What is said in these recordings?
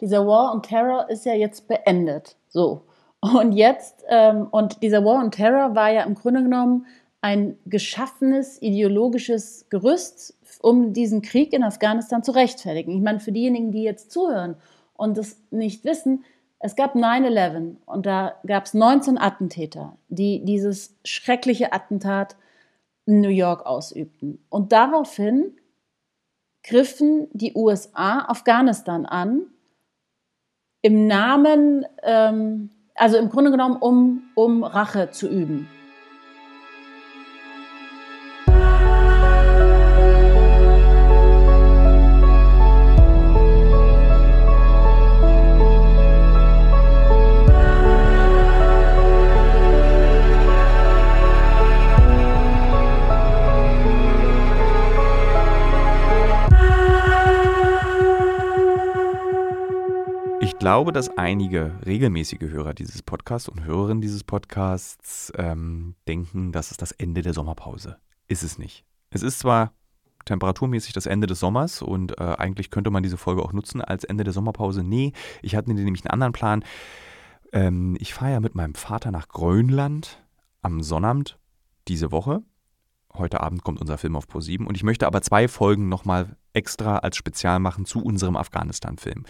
Dieser War on Terror ist ja jetzt beendet. So. Und jetzt, ähm, und dieser War on Terror war ja im Grunde genommen ein geschaffenes ideologisches Gerüst, um diesen Krieg in Afghanistan zu rechtfertigen. Ich meine, für diejenigen, die jetzt zuhören und das nicht wissen, es gab 9-11 und da gab es 19 Attentäter, die dieses schreckliche Attentat in New York ausübten. Und daraufhin griffen die USA Afghanistan an, im Namen, ähm, also im Grunde genommen, um, um Rache zu üben. Glaube, dass einige regelmäßige Hörer dieses Podcasts und Hörerinnen dieses Podcasts ähm, denken, das ist das Ende der Sommerpause. Ist es nicht. Es ist zwar temperaturmäßig das Ende des Sommers und äh, eigentlich könnte man diese Folge auch nutzen als Ende der Sommerpause. Nee, ich hatte nämlich einen anderen Plan. Ähm, ich fahre ja mit meinem Vater nach Grönland am Sonnabend diese Woche. Heute Abend kommt unser Film auf Pro7 und ich möchte aber zwei Folgen nochmal extra als Spezial machen zu unserem Afghanistan-Film.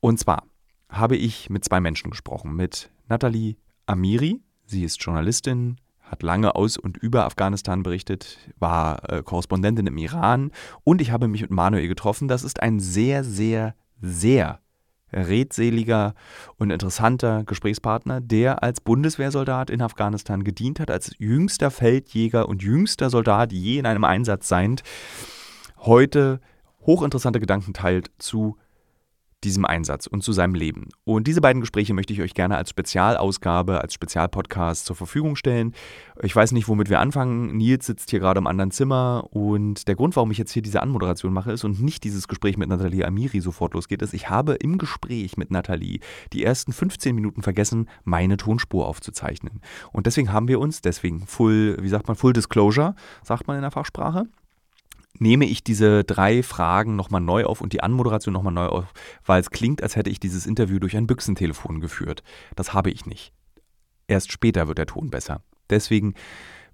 Und zwar habe ich mit zwei Menschen gesprochen. Mit Nathalie Amiri, sie ist Journalistin, hat lange aus und über Afghanistan berichtet, war äh, Korrespondentin im Iran und ich habe mich mit Manuel getroffen. Das ist ein sehr, sehr, sehr redseliger und interessanter Gesprächspartner, der als Bundeswehrsoldat in Afghanistan gedient hat, als jüngster Feldjäger und jüngster Soldat je in einem Einsatz seiend, heute hochinteressante Gedanken teilt zu diesem Einsatz und zu seinem Leben. Und diese beiden Gespräche möchte ich euch gerne als Spezialausgabe, als Spezialpodcast zur Verfügung stellen. Ich weiß nicht, womit wir anfangen. Nils sitzt hier gerade im anderen Zimmer und der Grund, warum ich jetzt hier diese Anmoderation mache, ist und nicht dieses Gespräch mit Nathalie Amiri sofort losgeht, ist, ich habe im Gespräch mit Nathalie die ersten 15 Minuten vergessen, meine Tonspur aufzuzeichnen. Und deswegen haben wir uns, deswegen Full, wie sagt man, Full Disclosure, sagt man in der Fachsprache, nehme ich diese drei Fragen nochmal neu auf und die Anmoderation nochmal neu auf, weil es klingt, als hätte ich dieses Interview durch ein Büchsentelefon geführt. Das habe ich nicht. Erst später wird der Ton besser. Deswegen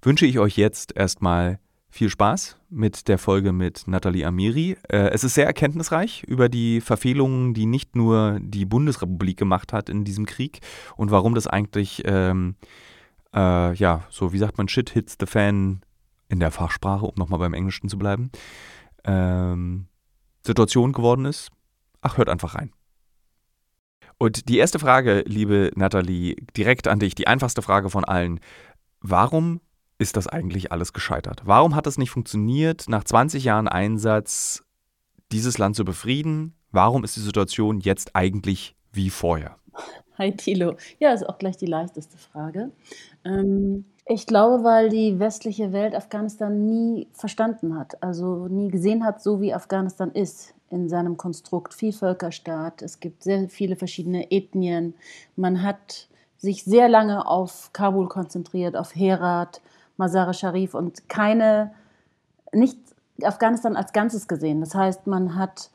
wünsche ich euch jetzt erstmal viel Spaß mit der Folge mit Nathalie Amiri. Äh, es ist sehr erkenntnisreich über die Verfehlungen, die nicht nur die Bundesrepublik gemacht hat in diesem Krieg und warum das eigentlich, ähm, äh, ja, so wie sagt man, Shit hits the Fan in der Fachsprache, um nochmal beim Englischen zu bleiben, ähm, Situation geworden ist. Ach, hört einfach rein. Und die erste Frage, liebe Nathalie, direkt an dich, die einfachste Frage von allen. Warum ist das eigentlich alles gescheitert? Warum hat es nicht funktioniert, nach 20 Jahren Einsatz dieses Land zu befrieden? Warum ist die Situation jetzt eigentlich wie vorher? Hi Thilo. Ja, ist auch gleich die leichteste Frage. Ähm, ich glaube, weil die westliche Welt Afghanistan nie verstanden hat, also nie gesehen hat, so wie Afghanistan ist in seinem Konstrukt Vielvölkerstaat. Es gibt sehr viele verschiedene Ethnien. Man hat sich sehr lange auf Kabul konzentriert, auf Herat, Mazar-e Sharif und keine, nicht Afghanistan als Ganzes gesehen. Das heißt, man hat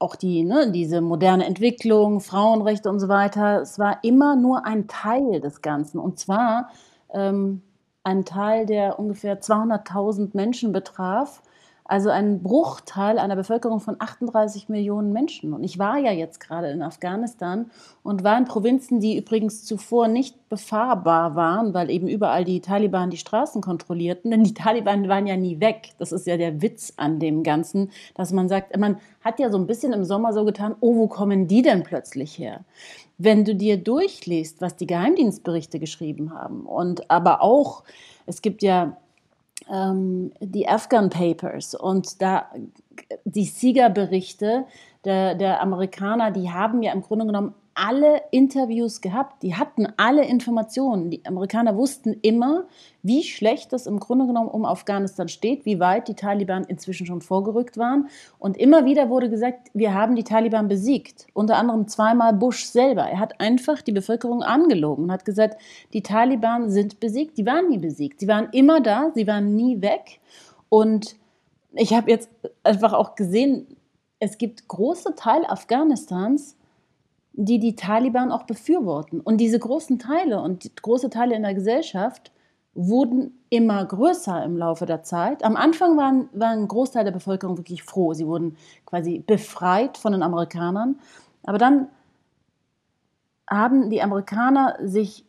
auch die, ne, diese moderne Entwicklung, Frauenrechte und so weiter, es war immer nur ein Teil des Ganzen. Und zwar ähm, ein Teil, der ungefähr 200.000 Menschen betraf. Also ein Bruchteil einer Bevölkerung von 38 Millionen Menschen. Und ich war ja jetzt gerade in Afghanistan und war in Provinzen, die übrigens zuvor nicht befahrbar waren, weil eben überall die Taliban die Straßen kontrollierten. Denn die Taliban waren ja nie weg. Das ist ja der Witz an dem Ganzen, dass man sagt, man hat ja so ein bisschen im Sommer so getan, oh, wo kommen die denn plötzlich her? wenn du dir durchliest, was die Geheimdienstberichte geschrieben haben und aber auch, es gibt ja ähm, die Afghan Papers. Und da die Siegerberichte der, der Amerikaner, die haben ja im Grunde genommen alle Interviews gehabt, die hatten alle Informationen. Die Amerikaner wussten immer, wie schlecht es im Grunde genommen um Afghanistan steht, wie weit die Taliban inzwischen schon vorgerückt waren. Und immer wieder wurde gesagt, wir haben die Taliban besiegt. Unter anderem zweimal Bush selber. Er hat einfach die Bevölkerung angelogen und hat gesagt, die Taliban sind besiegt. Die waren nie besiegt. Sie waren immer da, sie waren nie weg. Und ich habe jetzt einfach auch gesehen, es gibt große Teile Afghanistans, die die Taliban auch befürworten. Und diese großen Teile und große Teile in der Gesellschaft wurden immer größer im Laufe der Zeit. Am Anfang waren, war ein Großteil der Bevölkerung wirklich froh. Sie wurden quasi befreit von den Amerikanern. Aber dann haben die Amerikaner sich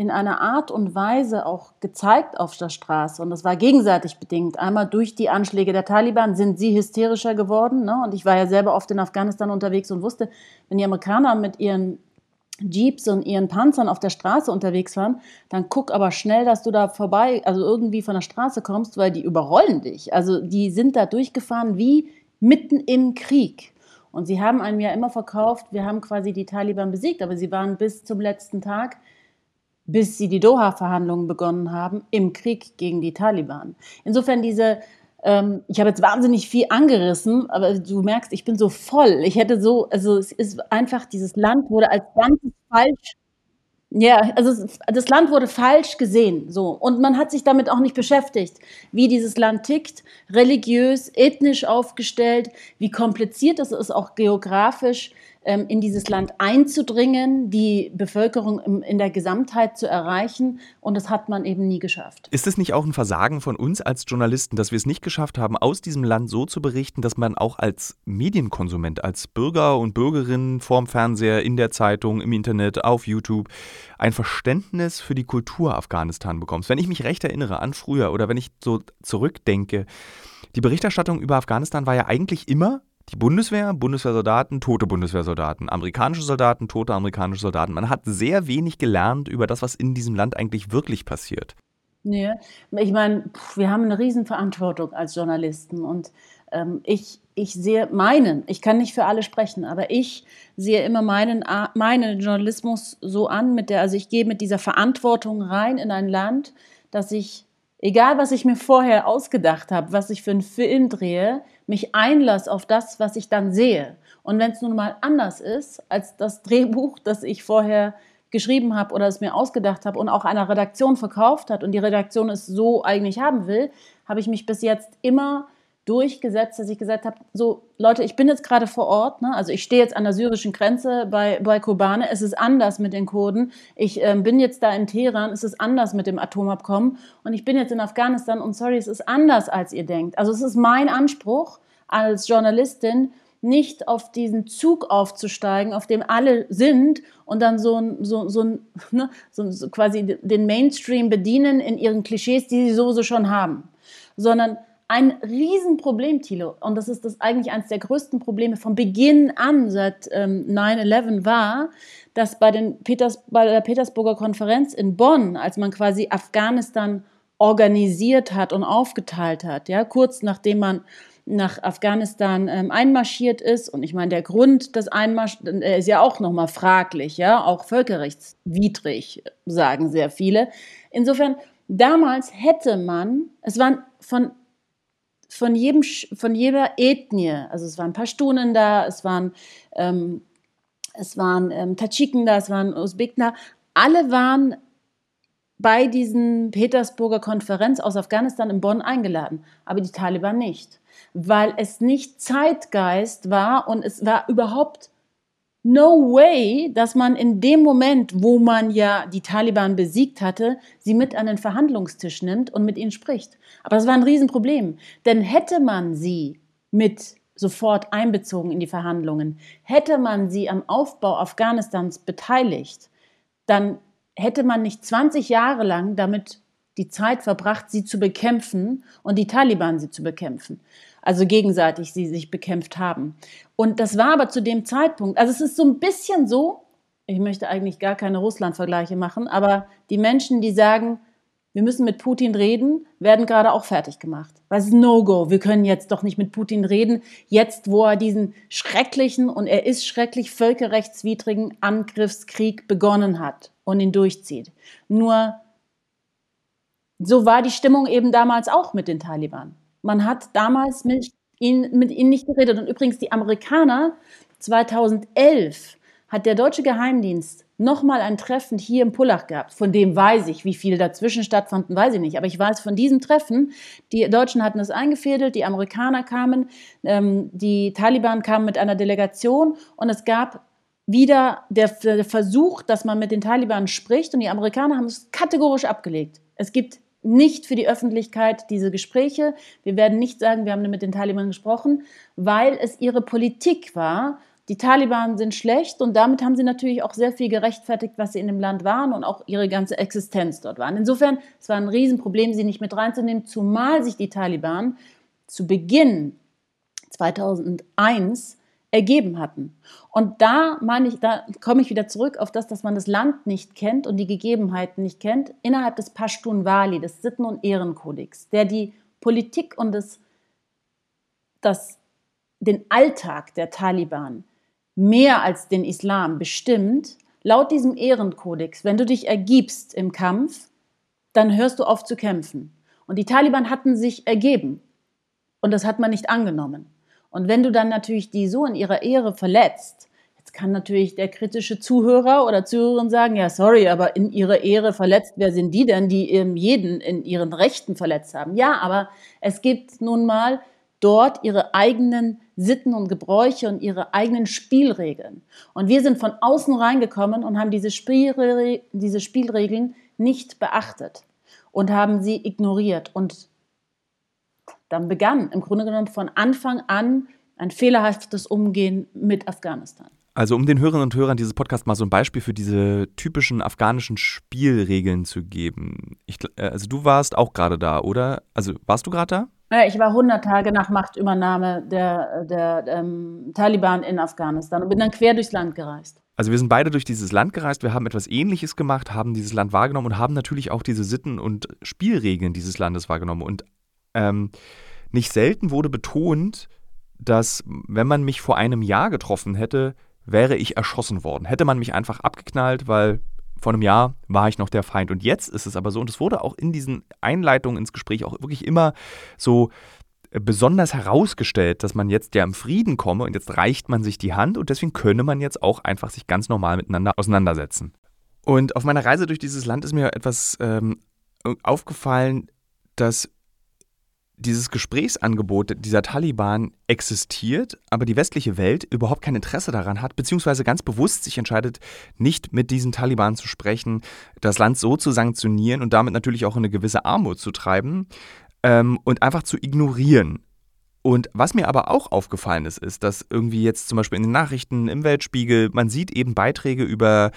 in einer Art und Weise auch gezeigt auf der Straße. Und das war gegenseitig bedingt. Einmal durch die Anschläge der Taliban sind sie hysterischer geworden. Ne? Und ich war ja selber oft in Afghanistan unterwegs und wusste, wenn die Amerikaner mit ihren Jeeps und ihren Panzern auf der Straße unterwegs waren, dann guck aber schnell, dass du da vorbei, also irgendwie von der Straße kommst, weil die überrollen dich. Also die sind da durchgefahren wie mitten im Krieg. Und sie haben einem ja immer verkauft, wir haben quasi die Taliban besiegt, aber sie waren bis zum letzten Tag bis sie die Doha-Verhandlungen begonnen haben, im Krieg gegen die Taliban. Insofern diese, ähm, ich habe jetzt wahnsinnig viel angerissen, aber du merkst, ich bin so voll. Ich hätte so, also es ist einfach, dieses Land wurde als ganzes falsch ja, also das Land wurde falsch gesehen, so. Und man hat sich damit auch nicht beschäftigt, wie dieses Land tickt, religiös, ethnisch aufgestellt, wie kompliziert es ist, auch geografisch in dieses Land einzudringen, die Bevölkerung in der Gesamtheit zu erreichen. Und das hat man eben nie geschafft. Ist es nicht auch ein Versagen von uns als Journalisten, dass wir es nicht geschafft haben, aus diesem Land so zu berichten, dass man auch als Medienkonsument, als Bürger und Bürgerin vorm Fernseher, in der Zeitung, im Internet, auf YouTube ein Verständnis für die Kultur Afghanistan bekommt? Wenn ich mich recht erinnere an früher oder wenn ich so zurückdenke, die Berichterstattung über Afghanistan war ja eigentlich immer die Bundeswehr, Bundeswehrsoldaten, tote Bundeswehrsoldaten, amerikanische Soldaten, tote amerikanische Soldaten. Man hat sehr wenig gelernt über das, was in diesem Land eigentlich wirklich passiert. Nee, ich meine, wir haben eine Riesenverantwortung als Journalisten und ähm, ich, ich sehe meinen, ich kann nicht für alle sprechen, aber ich sehe immer meinen, meinen Journalismus so an, mit der, also ich gehe mit dieser Verantwortung rein in ein Land, dass ich egal was ich mir vorher ausgedacht habe, was ich für einen Film drehe, mich einlasse auf das, was ich dann sehe. Und wenn es nun mal anders ist als das Drehbuch, das ich vorher geschrieben habe oder es mir ausgedacht habe und auch einer Redaktion verkauft hat und die Redaktion es so eigentlich haben will, habe ich mich bis jetzt immer durchgesetzt, dass ich gesagt habe, so Leute, ich bin jetzt gerade vor Ort, ne? also ich stehe jetzt an der syrischen Grenze bei, bei Kobane, es ist anders mit den Kurden, ich äh, bin jetzt da in Teheran, es ist anders mit dem Atomabkommen. Und ich bin jetzt in Afghanistan. Und sorry, es ist anders, als ihr denkt. Also es ist mein Anspruch als Journalistin, nicht auf diesen Zug aufzusteigen, auf dem alle sind und dann so, so, so, ne, so, so quasi den Mainstream bedienen in ihren Klischees, die sie sowieso schon haben, sondern ein Riesenproblem, Thilo, und das ist das eigentlich eines der größten Probleme von Beginn an seit ähm, 9-11 war, dass bei, den Peters, bei der Petersburger Konferenz in Bonn, als man quasi Afghanistan organisiert hat und aufgeteilt hat, ja, kurz nachdem man nach Afghanistan ähm, einmarschiert ist. Und ich meine, der Grund des Einmarschs äh, ist ja auch nochmal fraglich, ja, auch völkerrechtswidrig, sagen sehr viele. Insofern, damals hätte man, es waren von von, jedem, von jeder Ethnie, also es waren Pashtunen da, es waren, ähm, es waren ähm, Tadschiken da, es waren Usbeken da, alle waren bei diesen Petersburger Konferenz aus Afghanistan in Bonn eingeladen, aber die Taliban nicht, weil es nicht Zeitgeist war und es war überhaupt no way, dass man in dem Moment, wo man ja die Taliban besiegt hatte, sie mit an den Verhandlungstisch nimmt und mit ihnen spricht. Aber das war ein Riesenproblem, denn hätte man sie mit sofort einbezogen in die Verhandlungen, hätte man sie am Aufbau Afghanistans beteiligt, dann hätte man nicht 20 Jahre lang damit die Zeit verbracht, sie zu bekämpfen und die Taliban sie zu bekämpfen also gegenseitig sie sich bekämpft haben. Und das war aber zu dem Zeitpunkt, also es ist so ein bisschen so, ich möchte eigentlich gar keine Russland-Vergleiche machen, aber die Menschen, die sagen, wir müssen mit Putin reden, werden gerade auch fertig gemacht. Es ist No-Go. Wir können jetzt doch nicht mit Putin reden, jetzt wo er diesen schrecklichen, und er ist schrecklich völkerrechtswidrigen Angriffskrieg begonnen hat und ihn durchzieht. Nur so war die Stimmung eben damals auch mit den Taliban. Man hat damals mit ihnen, mit ihnen nicht geredet. Und übrigens, die Amerikaner 2011 hat der deutsche Geheimdienst nochmal ein Treffen hier im Pullach gehabt. Von dem weiß ich, wie viel dazwischen stattfanden, weiß ich nicht. Aber ich weiß von diesem Treffen, die Deutschen hatten es eingefädelt, die Amerikaner kamen, ähm, die Taliban kamen mit einer Delegation und es gab wieder der, Versuch, dass man mit den Taliban spricht und die Amerikaner haben es kategorisch abgelegt. Es gibt nicht für die Öffentlichkeit diese Gespräche. Wir werden nicht sagen, wir haben mit den Taliban gesprochen, weil es ihre Politik war, die Taliban sind schlecht und damit haben sie natürlich auch sehr viel gerechtfertigt, was sie in dem Land waren und auch ihre ganze Existenz dort waren. Insofern, es war ein Riesenproblem, sie nicht mit reinzunehmen, zumal sich die Taliban zu Beginn 2001 ergeben hatten. Und da meine ich, da komme ich wieder zurück auf das, dass man das Land nicht kennt und die Gegebenheiten nicht kennt, innerhalb des Pashtun-Wali, des Sitten- und Ehrenkodex, der die Politik und das, das, den Alltag der Taliban mehr als den Islam bestimmt, laut diesem Ehrenkodex, wenn du dich ergibst im Kampf, dann hörst du auf zu kämpfen. Und die Taliban hatten sich ergeben. Und das hat man nicht angenommen. Und wenn du dann natürlich die so in ihrer Ehre verletzt, jetzt kann natürlich der kritische Zuhörer oder Zuhörerin sagen, ja, sorry, aber in ihrer Ehre verletzt, wer sind die denn, die jeden in ihren Rechten verletzt haben? Ja, aber es gibt nun mal dort ihre eigenen Sitten und Gebräuche und ihre eigenen Spielregeln. Und wir sind von außen reingekommen und haben diese, Spielre diese Spielregeln nicht beachtet und haben sie ignoriert. Und dann begann im Grunde genommen von Anfang an ein fehlerhaftes Umgehen mit Afghanistan. Also um den Hörerinnen und Hörern dieses Podcast mal so ein Beispiel für diese typischen afghanischen Spielregeln zu geben. Ich, äh, also du warst auch gerade da, oder? Also warst du gerade da? Ja, ich war 100 Tage nach Machtübernahme der, der ähm, Taliban in Afghanistan und bin dann quer durchs Land gereist. Also wir sind beide durch dieses Land gereist, wir haben etwas Ähnliches gemacht, haben dieses Land wahrgenommen und haben natürlich auch diese Sitten und Spielregeln dieses Landes wahrgenommen. Und ähm, nicht selten wurde betont, dass wenn man mich vor einem Jahr getroffen hätte, wäre ich erschossen worden. Hätte man mich einfach abgeknallt, weil vor einem Jahr war ich noch der Feind. Und jetzt ist es aber so, und es wurde auch in diesen Einleitungen ins Gespräch auch wirklich immer so äh, besonders herausgestellt, dass man jetzt ja im Frieden komme und jetzt reicht man sich die Hand und deswegen könne man jetzt auch einfach sich ganz normal miteinander auseinandersetzen. Und auf meiner Reise durch dieses Land ist mir etwas ähm, aufgefallen, dass dieses Gesprächsangebot dieser Taliban existiert, aber die westliche Welt überhaupt kein Interesse daran hat, beziehungsweise ganz bewusst sich entscheidet, nicht mit diesen Taliban zu sprechen, das Land so zu sanktionieren und damit natürlich auch in eine gewisse Armut zu treiben ähm, und einfach zu ignorieren. Und was mir aber auch aufgefallen ist, ist, dass irgendwie jetzt zum Beispiel in den Nachrichten, im Weltspiegel, man sieht eben Beiträge über,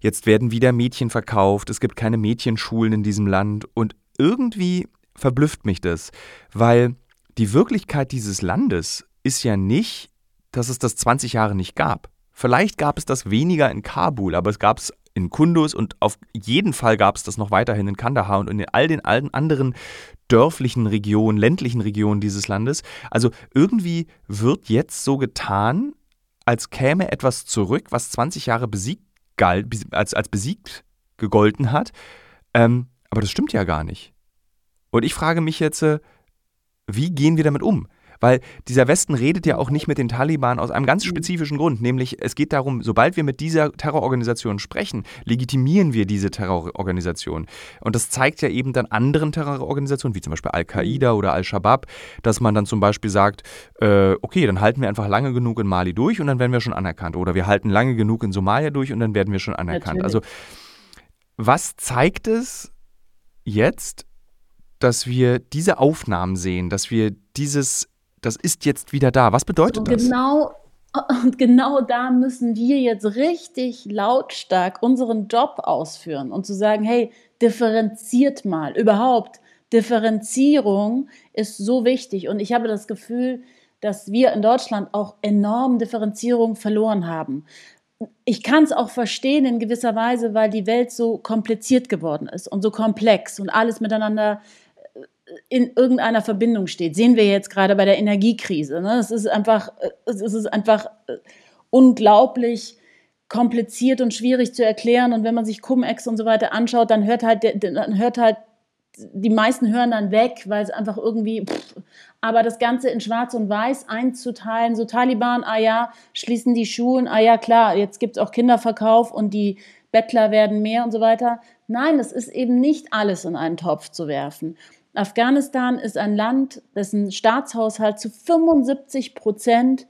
jetzt werden wieder Mädchen verkauft, es gibt keine Mädchenschulen in diesem Land und irgendwie verblüfft mich das, weil die Wirklichkeit dieses Landes ist ja nicht, dass es das 20 Jahre nicht gab. Vielleicht gab es das weniger in Kabul, aber es gab es in Kunduz und auf jeden Fall gab es das noch weiterhin in Kandahar und in all den allen anderen dörflichen Regionen, ländlichen Regionen dieses Landes. Also irgendwie wird jetzt so getan, als käme etwas zurück, was 20 Jahre besiegt galt, als, als besiegt gegolten hat. Ähm, aber das stimmt ja gar nicht. Und ich frage mich jetzt, äh, wie gehen wir damit um? Weil dieser Westen redet ja auch nicht mit den Taliban aus einem ganz spezifischen Grund, nämlich es geht darum, sobald wir mit dieser Terrororganisation sprechen, legitimieren wir diese Terrororganisation. Und das zeigt ja eben dann anderen Terrororganisationen, wie zum Beispiel Al-Qaida oder Al-Shabaab, dass man dann zum Beispiel sagt, äh, okay, dann halten wir einfach lange genug in Mali durch und dann werden wir schon anerkannt. Oder wir halten lange genug in Somalia durch und dann werden wir schon anerkannt. Natürlich. Also was zeigt es jetzt, dass wir diese Aufnahmen sehen, dass wir dieses, das ist jetzt wieder da. Was bedeutet so das? Genau, und genau da müssen wir jetzt richtig lautstark unseren Job ausführen und zu sagen, hey, differenziert mal. Überhaupt, Differenzierung ist so wichtig. Und ich habe das Gefühl, dass wir in Deutschland auch enorm Differenzierung verloren haben. Ich kann es auch verstehen in gewisser Weise, weil die Welt so kompliziert geworden ist und so komplex und alles miteinander in irgendeiner Verbindung steht. Sehen wir jetzt gerade bei der Energiekrise. Ne? Es ist einfach, es ist einfach äh, unglaublich kompliziert und schwierig zu erklären. Und wenn man sich Cum-Ex und so weiter anschaut, dann hört halt, dann hört halt, die meisten hören dann weg, weil es einfach irgendwie, pff, aber das Ganze in Schwarz und Weiß einzuteilen, so Taliban, ah ja, schließen die Schulen, ah ja, klar, jetzt gibt es auch Kinderverkauf und die Bettler werden mehr und so weiter. Nein, es ist eben nicht alles in einen Topf zu werfen. Afghanistan ist ein Land, dessen Staatshaushalt zu 75 Prozent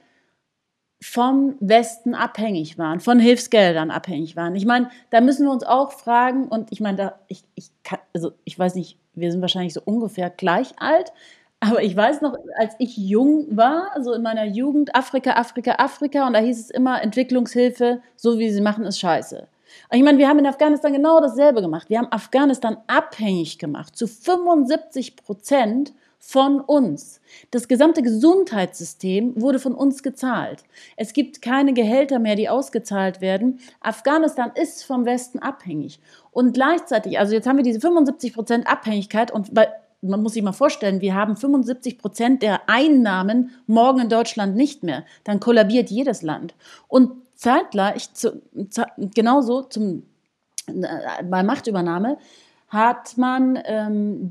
vom Westen abhängig waren, von Hilfsgeldern abhängig waren. Ich meine, da müssen wir uns auch fragen, und ich meine, da, ich, ich kann, also ich weiß nicht, wir sind wahrscheinlich so ungefähr gleich alt, aber ich weiß noch, als ich jung war, also in meiner Jugend, Afrika, Afrika, Afrika, und da hieß es immer, Entwicklungshilfe, so wie sie machen, ist scheiße. Ich meine, wir haben in Afghanistan genau dasselbe gemacht. Wir haben Afghanistan abhängig gemacht, zu 75 Prozent von uns. Das gesamte Gesundheitssystem wurde von uns gezahlt. Es gibt keine Gehälter mehr, die ausgezahlt werden. Afghanistan ist vom Westen abhängig. Und gleichzeitig, also jetzt haben wir diese 75 Prozent Abhängigkeit und bei, man muss sich mal vorstellen, wir haben 75 Prozent der Einnahmen morgen in Deutschland nicht mehr. Dann kollabiert jedes Land. Und zeitgleich, zu, genauso zum, äh, bei Machtübernahme, hat man ähm,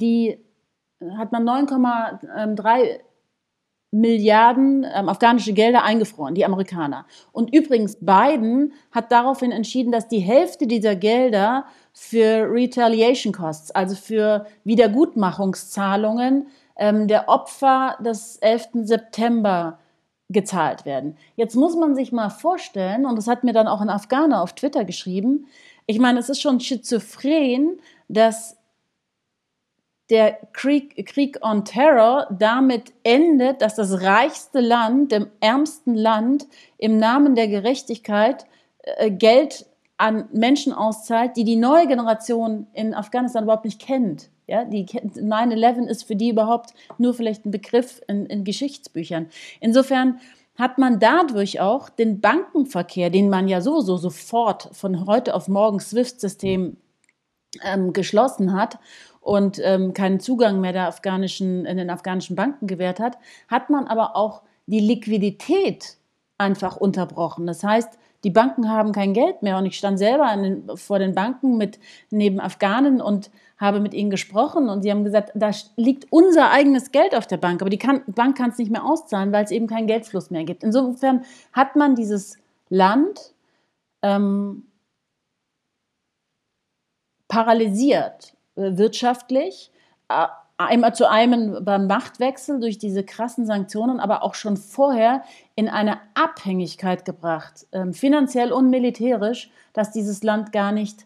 man 9,3 Milliarden ähm, afghanische Gelder eingefroren, die Amerikaner. Und übrigens, Biden hat daraufhin entschieden, dass die Hälfte dieser Gelder für Retaliation Costs, also für Wiedergutmachungszahlungen ähm, der Opfer des 11. September gezahlt werden. Jetzt muss man sich mal vorstellen, und das hat mir dann auch ein Afghaner auf Twitter geschrieben, ich meine, es ist schon schizophren, dass der Krieg, Krieg on Terror damit endet, dass das reichste Land, dem ärmsten Land, im Namen der Gerechtigkeit äh, Geld an Menschen auszahlt, die die neue Generation in Afghanistan überhaupt nicht kennt. Ja, die 9-11 ist für die überhaupt nur vielleicht ein Begriff in, in Geschichtsbüchern. Insofern hat man dadurch auch den Bankenverkehr, den man ja sowieso sofort von heute auf morgen SWIFT-System ähm, geschlossen hat und ähm, keinen Zugang mehr der afghanischen, in den afghanischen Banken gewährt hat, hat man aber auch die Liquidität einfach unterbrochen. Das heißt, die Banken haben kein Geld mehr. Und ich stand selber den, vor den Banken mit neben Afghanen und habe mit ihnen gesprochen. Und sie haben gesagt, da liegt unser eigenes Geld auf der Bank, aber die kann, Bank kann es nicht mehr auszahlen, weil es eben keinen Geldfluss mehr gibt. Insofern hat man dieses Land ähm, paralysiert äh, wirtschaftlich, äh, einmal zu einem beim Machtwechsel durch diese krassen Sanktionen, aber auch schon vorher in eine Abhängigkeit gebracht, ähm, finanziell und militärisch, dass dieses Land gar nicht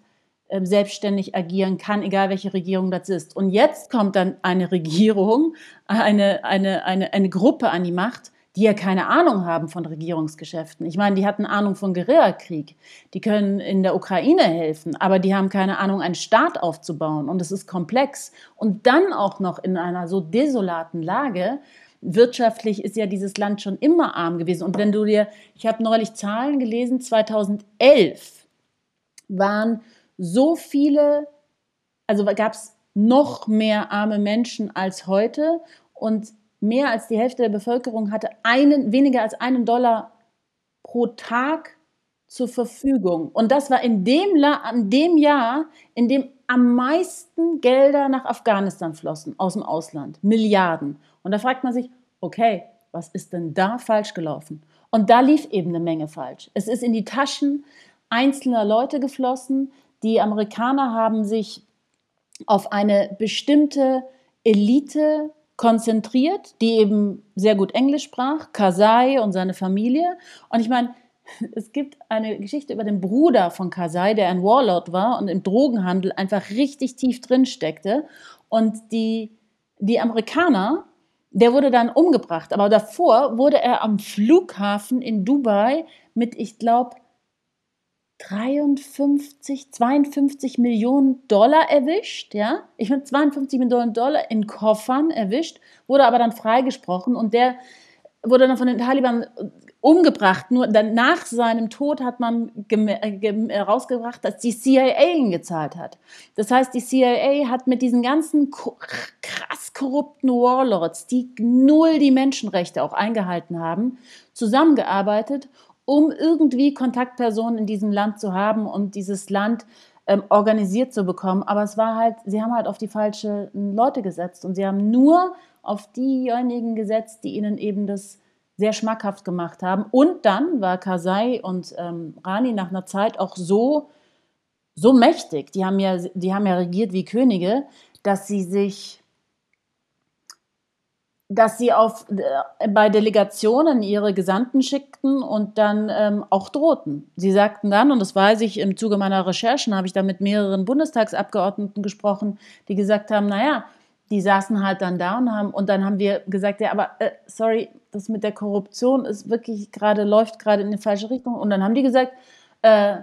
ähm, selbstständig agieren kann, egal welche Regierung das ist. Und jetzt kommt dann eine Regierung, eine, eine, eine, eine Gruppe an die Macht, die ja keine Ahnung haben von Regierungsgeschäften. Ich meine, die hatten Ahnung von Guerillakrieg. Die können in der Ukraine helfen, aber die haben keine Ahnung, einen Staat aufzubauen. Und es ist komplex. Und dann auch noch in einer so desolaten Lage. Wirtschaftlich ist ja dieses Land schon immer arm gewesen. Und wenn du dir, ich habe neulich Zahlen gelesen, 2011 waren so viele, also gab es noch mehr arme Menschen als heute. Und mehr als die Hälfte der Bevölkerung hatte einen, weniger als einen Dollar pro Tag zur Verfügung. Und das war in dem, in dem Jahr, in dem am meisten Gelder nach Afghanistan flossen aus dem Ausland. Milliarden. Und da fragt man sich, okay, was ist denn da falsch gelaufen? Und da lief eben eine Menge falsch. Es ist in die Taschen einzelner Leute geflossen. Die Amerikaner haben sich auf eine bestimmte Elite konzentriert, die eben sehr gut Englisch sprach, Kasai und seine Familie. Und ich meine, es gibt eine Geschichte über den Bruder von Kasai, der ein Warlord war und im Drogenhandel einfach richtig tief drin steckte. Und die, die Amerikaner, der wurde dann umgebracht. Aber davor wurde er am Flughafen in Dubai mit, ich glaube, 53, 52 Millionen Dollar erwischt, ja. Ich finde 52 Millionen Dollar in Koffern erwischt, wurde aber dann freigesprochen und der wurde dann von den Taliban umgebracht. Nur dann nach seinem Tod hat man herausgebracht, dass die CIA ihn gezahlt hat. Das heißt, die CIA hat mit diesen ganzen krass korrupten Warlords, die null die Menschenrechte auch eingehalten haben, zusammengearbeitet um irgendwie Kontaktpersonen in diesem Land zu haben und dieses Land ähm, organisiert zu bekommen. Aber es war halt, sie haben halt auf die falschen Leute gesetzt und sie haben nur auf diejenigen gesetzt, die ihnen eben das sehr schmackhaft gemacht haben. Und dann war Kasai und ähm, Rani nach einer Zeit auch so so mächtig, die haben ja, die haben ja regiert wie Könige, dass sie sich dass sie auf, äh, bei Delegationen ihre Gesandten schickten und dann ähm, auch drohten. Sie sagten dann, und das weiß ich im Zuge meiner Recherchen, habe ich da mit mehreren Bundestagsabgeordneten gesprochen, die gesagt haben, naja, die saßen halt dann da und haben, und dann haben wir gesagt, ja, aber äh, sorry, das mit der Korruption ist wirklich gerade, läuft gerade in die falsche Richtung. Und dann haben die gesagt, äh,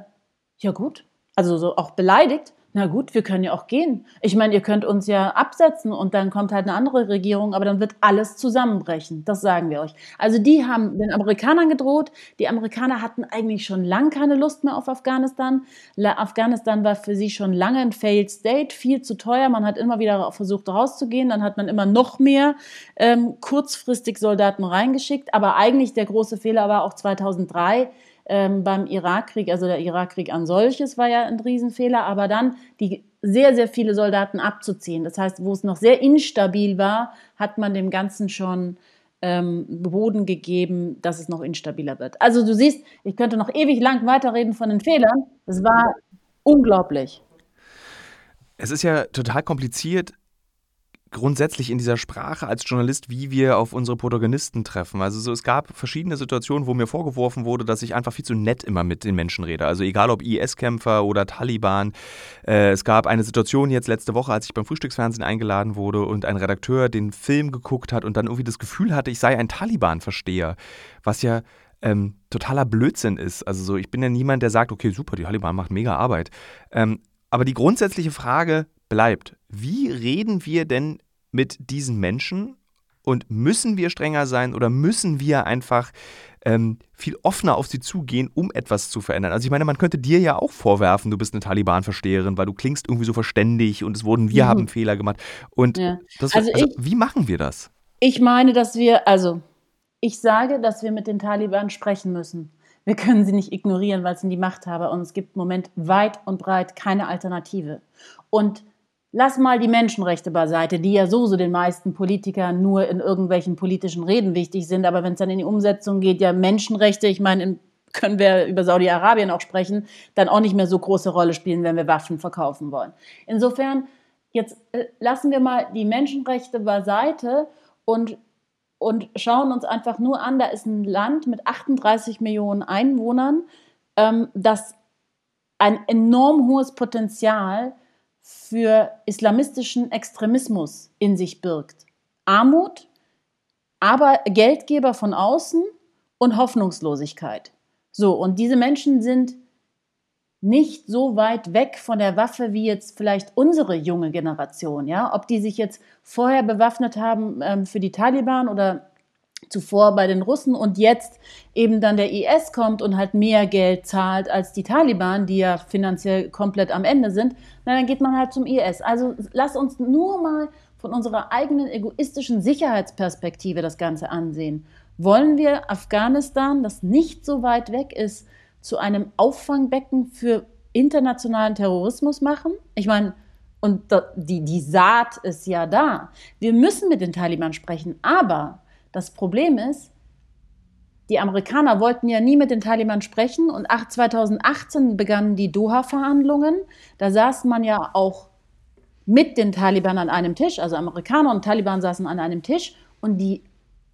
ja gut, also so auch beleidigt, na gut, wir können ja auch gehen. Ich meine, ihr könnt uns ja absetzen und dann kommt halt eine andere Regierung, aber dann wird alles zusammenbrechen. Das sagen wir euch. Also die haben den Amerikanern gedroht. Die Amerikaner hatten eigentlich schon lange keine Lust mehr auf Afghanistan. Afghanistan war für sie schon lange ein Failed State, viel zu teuer. Man hat immer wieder versucht rauszugehen. Dann hat man immer noch mehr ähm, kurzfristig Soldaten reingeschickt. Aber eigentlich der große Fehler war auch 2003 ähm, beim Irakkrieg, also der Irakkrieg an solches war ja ein Riesenfehler, aber dann die sehr, sehr viele Soldaten abzuziehen. Das heißt, wo es noch sehr instabil war, hat man dem Ganzen schon ähm, Boden gegeben, dass es noch instabiler wird. Also du siehst, ich könnte noch ewig lang weiterreden von den Fehlern. Das war unglaublich. Es ist ja total kompliziert, grundsätzlich in dieser Sprache als Journalist, wie wir auf unsere Protagonisten treffen. Also so, es gab verschiedene Situationen, wo mir vorgeworfen wurde, dass ich einfach viel zu nett immer mit den Menschen rede. Also egal ob IS-Kämpfer oder Taliban. Äh, es gab eine Situation jetzt letzte Woche, als ich beim Frühstücksfernsehen eingeladen wurde und ein Redakteur den Film geguckt hat und dann irgendwie das Gefühl hatte, ich sei ein Taliban-Versteher. Was ja ähm, totaler Blödsinn ist. Also so, ich bin ja niemand, der sagt, okay, super, die Taliban macht mega Arbeit. Ähm, aber die grundsätzliche Frage bleibt, wie reden wir denn mit diesen Menschen und müssen wir strenger sein oder müssen wir einfach ähm, viel offener auf sie zugehen, um etwas zu verändern? Also ich meine, man könnte dir ja auch vorwerfen, du bist eine Taliban-Versteherin, weil du klingst irgendwie so verständig und es wurden, wir mhm. haben Fehler gemacht. Und ja. das, also, also ich, wie machen wir das? Ich meine, dass wir, also ich sage, dass wir mit den Taliban sprechen müssen. Wir können sie nicht ignorieren, weil es sind die Machthaber und es gibt im Moment weit und breit keine Alternative. Und Lass mal die Menschenrechte beiseite, die ja sowieso den meisten Politikern nur in irgendwelchen politischen Reden wichtig sind. Aber wenn es dann in die Umsetzung geht, ja Menschenrechte, ich meine, können wir über Saudi-Arabien auch sprechen, dann auch nicht mehr so große Rolle spielen, wenn wir Waffen verkaufen wollen. Insofern, jetzt äh, lassen wir mal die Menschenrechte beiseite und, und schauen uns einfach nur an, da ist ein Land mit 38 Millionen Einwohnern, ähm, das ein enorm hohes Potenzial für islamistischen Extremismus in sich birgt. Armut, aber Geldgeber von außen und Hoffnungslosigkeit. So, und diese Menschen sind nicht so weit weg von der Waffe wie jetzt vielleicht unsere junge Generation, ja, ob die sich jetzt vorher bewaffnet haben ähm, für die Taliban oder zuvor bei den Russen und jetzt eben dann der IS kommt und halt mehr Geld zahlt als die Taliban, die ja finanziell komplett am Ende sind, na, dann geht man halt zum IS. Also lass uns nur mal von unserer eigenen egoistischen Sicherheitsperspektive das Ganze ansehen. Wollen wir Afghanistan, das nicht so weit weg ist, zu einem Auffangbecken für internationalen Terrorismus machen? Ich meine, und die, die Saat ist ja da. Wir müssen mit den Taliban sprechen, aber das Problem ist, die Amerikaner wollten ja nie mit den Taliban sprechen und 2018 begannen die Doha-Verhandlungen. Da saß man ja auch mit den Taliban an einem Tisch, also Amerikaner und Taliban saßen an einem Tisch und die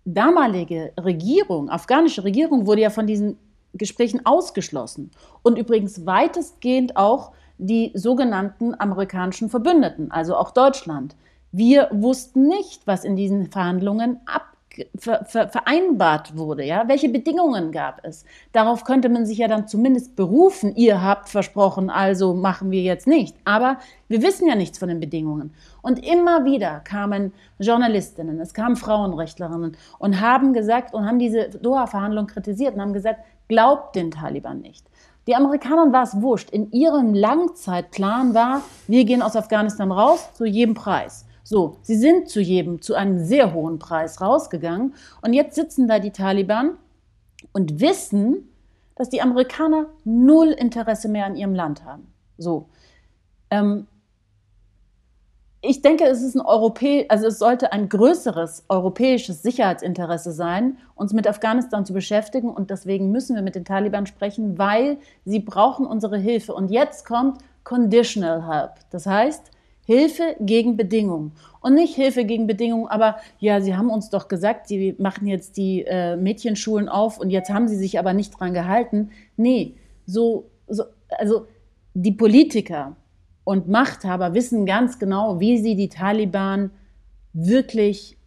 damalige Regierung, afghanische Regierung, wurde ja von diesen Gesprächen ausgeschlossen. Und übrigens weitestgehend auch die sogenannten amerikanischen Verbündeten, also auch Deutschland. Wir wussten nicht, was in diesen Verhandlungen ab ver, ver, vereinbart wurde. Ja? Welche Bedingungen gab es? Darauf könnte man sich ja dann zumindest berufen. Ihr habt versprochen, also machen wir jetzt nicht. Aber wir wissen ja nichts von den Bedingungen. Und immer wieder kamen Journalistinnen, es kamen Frauenrechtlerinnen und haben gesagt und haben diese Doha-Verhandlung kritisiert und haben gesagt, glaubt den Taliban nicht. Die Amerikanern war es wurscht. In ihrem Langzeitplan war, wir gehen aus Afghanistan raus zu jedem Preis. So, sie sind zu jedem, zu einem sehr hohen Preis rausgegangen. Und jetzt sitzen da die Taliban und wissen, dass die Amerikaner null Interesse mehr an ihrem Land haben. So. Ähm, ich denke, es ist ein Europä also es sollte ein größeres europäisches Sicherheitsinteresse sein, uns mit Afghanistan zu beschäftigen und deswegen müssen wir mit den Taliban sprechen, weil sie brauchen unsere Hilfe. Und jetzt kommt Conditional Help. Das heißt, Hilfe gegen Bedingungen. Und nicht Hilfe gegen Bedingungen, aber ja, Sie haben uns doch gesagt, Sie machen jetzt die äh, Mädchenschulen auf und jetzt haben Sie sich aber nicht dran gehalten. Nee, so, so, also die Politiker und Machthaber wissen ganz genau, wie sie die Taliban wirklich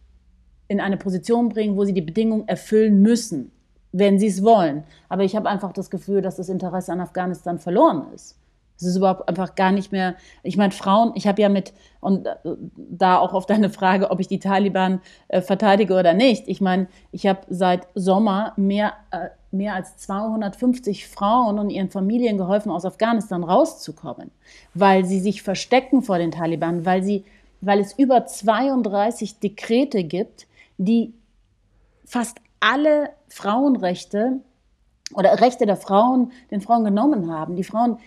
in eine Position bringen, wo sie die Bedingungen erfüllen müssen, wenn sie es wollen. Aber ich habe einfach das Gefühl, dass das Interesse an Afghanistan verloren ist. Es ist überhaupt einfach gar nicht mehr. Ich meine, Frauen, ich habe ja mit, und äh, da auch auf deine Frage, ob ich die Taliban äh, verteidige oder nicht. Ich meine, ich habe seit Sommer mehr, äh, mehr als 250 Frauen und ihren Familien geholfen, aus Afghanistan rauszukommen, weil sie sich verstecken vor den Taliban, weil, sie, weil es über 32 Dekrete gibt, die fast alle Frauenrechte oder Rechte der Frauen den Frauen genommen haben. Die Frauen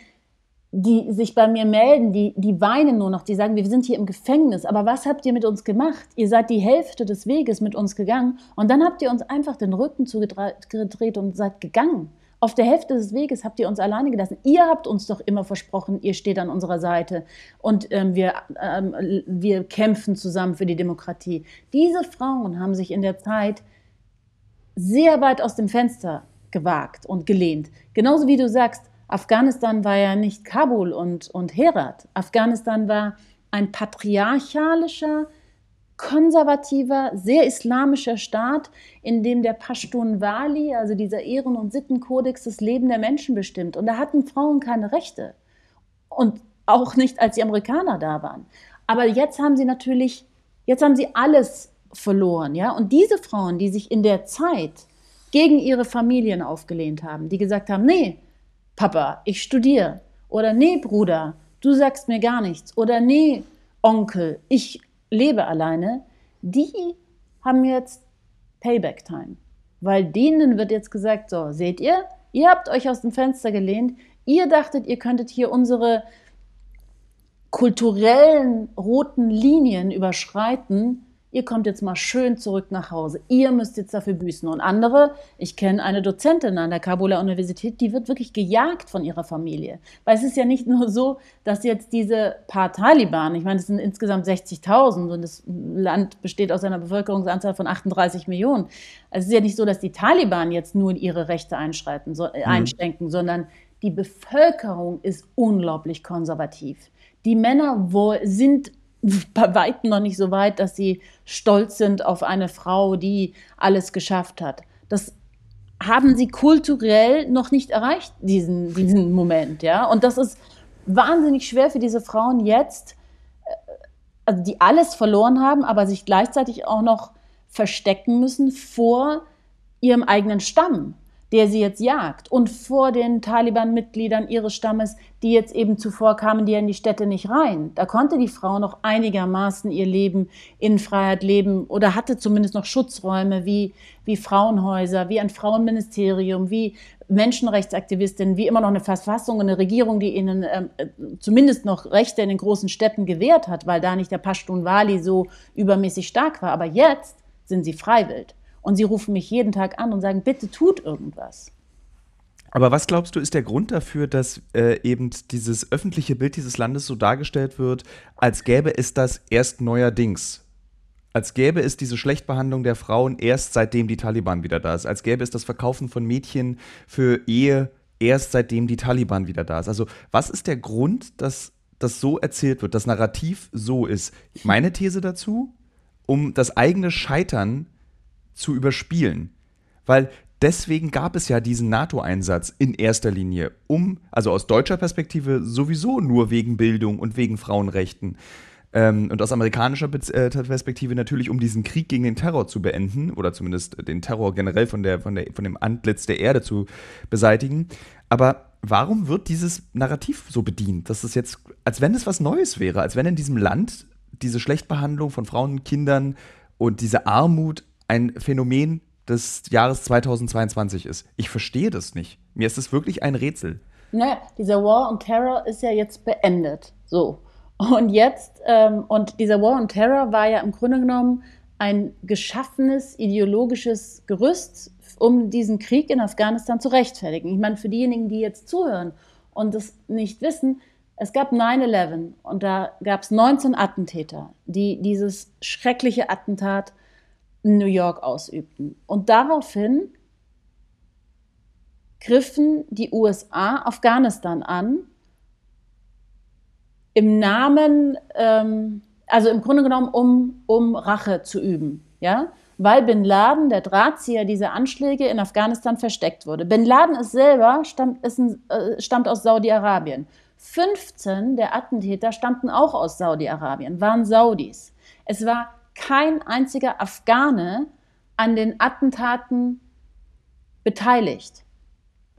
die sich bei mir melden, die, die weinen nur noch, die sagen, wir sind hier im Gefängnis, aber was habt ihr mit uns gemacht? Ihr seid die Hälfte des Weges mit uns gegangen und dann habt ihr uns einfach den Rücken zugedreht und seid gegangen. Auf der Hälfte des Weges habt ihr uns alleine gelassen. Ihr habt uns doch immer versprochen, ihr steht an unserer Seite und ähm, wir, ähm, wir kämpfen zusammen für die Demokratie. Diese Frauen haben sich in der Zeit sehr weit aus dem Fenster gewagt und gelehnt. Genauso wie du sagst, Afghanistan war ja nicht Kabul und, und Herat. Afghanistan war ein patriarchalischer, konservativer, sehr islamischer Staat, in dem der Pashtun Wali, also dieser Ehren- und Sittenkodex, das Leben der Menschen bestimmt. Und da hatten Frauen keine Rechte. Und auch nicht, als die Amerikaner da waren. Aber jetzt haben sie natürlich, jetzt haben sie alles verloren, ja. Und diese Frauen, die sich in der Zeit gegen ihre Familien aufgelehnt haben, die gesagt haben, nee, Papa, ich studiere. Oder nee, Bruder, du sagst mir gar nichts. Oder nee, Onkel, ich lebe alleine. Die haben jetzt Payback-Time. Weil denen wird jetzt gesagt, so, seht ihr, ihr habt euch aus dem Fenster gelehnt, ihr dachtet, ihr könntet hier unsere kulturellen roten Linien überschreiten ihr kommt jetzt mal schön zurück nach Hause. Ihr müsst jetzt dafür büßen. Und andere, ich kenne eine Dozentin an der Kabuler Universität, die wird wirklich gejagt von ihrer Familie. Weil es ist ja nicht nur so, dass jetzt diese paar Taliban, ich meine, es sind insgesamt 60.000 und das Land besteht aus einer Bevölkerungsanzahl von 38 Millionen. Also es ist ja nicht so, dass die Taliban jetzt nur ihre Rechte einschreiten, so, äh, mhm. einschränken, sondern die Bevölkerung ist unglaublich konservativ. Die Männer sind bei weitem noch nicht so weit, dass sie stolz sind auf eine Frau, die alles geschafft hat. Das haben sie kulturell noch nicht erreicht, diesen, diesen Moment, ja. Und das ist wahnsinnig schwer für diese Frauen jetzt, äh, also die alles verloren haben, aber sich gleichzeitig auch noch verstecken müssen vor ihrem eigenen Stamm der sie jetzt jagt und vor den Taliban-Mitgliedern ihres Stammes, die jetzt eben zuvor kamen, die ja in die Städte nicht rein. Da konnte die Frau noch einigermaßen ihr Leben in Freiheit leben oder hatte zumindest noch Schutzräume wie, wie Frauenhäuser, wie ein Frauenministerium, wie Menschenrechtsaktivistinnen, wie immer noch eine Verfassung, eine Regierung, die ihnen ähm, äh, zumindest noch Rechte in den großen Städten gewährt hat, weil da nicht der Pashtun Wali so übermäßig stark war. Aber jetzt sind sie freiwillig. Und sie rufen mich jeden Tag an und sagen, bitte tut irgendwas. Aber was glaubst du, ist der Grund dafür, dass äh, eben dieses öffentliche Bild dieses Landes so dargestellt wird, als gäbe es das erst neuerdings? Als gäbe es diese Schlechtbehandlung der Frauen erst seitdem die Taliban wieder da ist. Als gäbe es das Verkaufen von Mädchen für Ehe erst seitdem die Taliban wieder da ist. Also was ist der Grund, dass das so erzählt wird, das Narrativ so ist? Meine These dazu, um das eigene Scheitern zu überspielen. Weil deswegen gab es ja diesen NATO-Einsatz in erster Linie, um, also aus deutscher Perspektive sowieso nur wegen Bildung und wegen Frauenrechten. Ähm, und aus amerikanischer äh, Perspektive natürlich, um diesen Krieg gegen den Terror zu beenden oder zumindest den Terror generell von, der, von, der, von dem Antlitz der Erde zu beseitigen. Aber warum wird dieses Narrativ so bedient? dass es jetzt, als wenn es was Neues wäre, als wenn in diesem Land diese Schlechtbehandlung von Frauen und Kindern und diese Armut ein Phänomen des Jahres 2022 ist. Ich verstehe das nicht. Mir ist es wirklich ein Rätsel. Naja, dieser War on Terror ist ja jetzt beendet. So. Und jetzt, ähm, und dieser War on Terror war ja im Grunde genommen ein geschaffenes ideologisches Gerüst, um diesen Krieg in Afghanistan zu rechtfertigen. Ich meine, für diejenigen, die jetzt zuhören und das nicht wissen, Es gab 9-11 und da gab es 19 Attentäter, die dieses schreckliche Attentat in New York ausübten. Und daraufhin griffen die USA Afghanistan an, im Namen, ähm, also im Grunde genommen, um, um Rache zu üben. Ja? Weil Bin Laden, der Drahtzieher dieser Anschläge in Afghanistan, versteckt wurde. Bin Laden ist selber stammt, ist ein, äh, stammt aus Saudi-Arabien. 15 der Attentäter stammten auch aus Saudi-Arabien, waren Saudis. Es war kein einziger Afghane an den Attentaten beteiligt.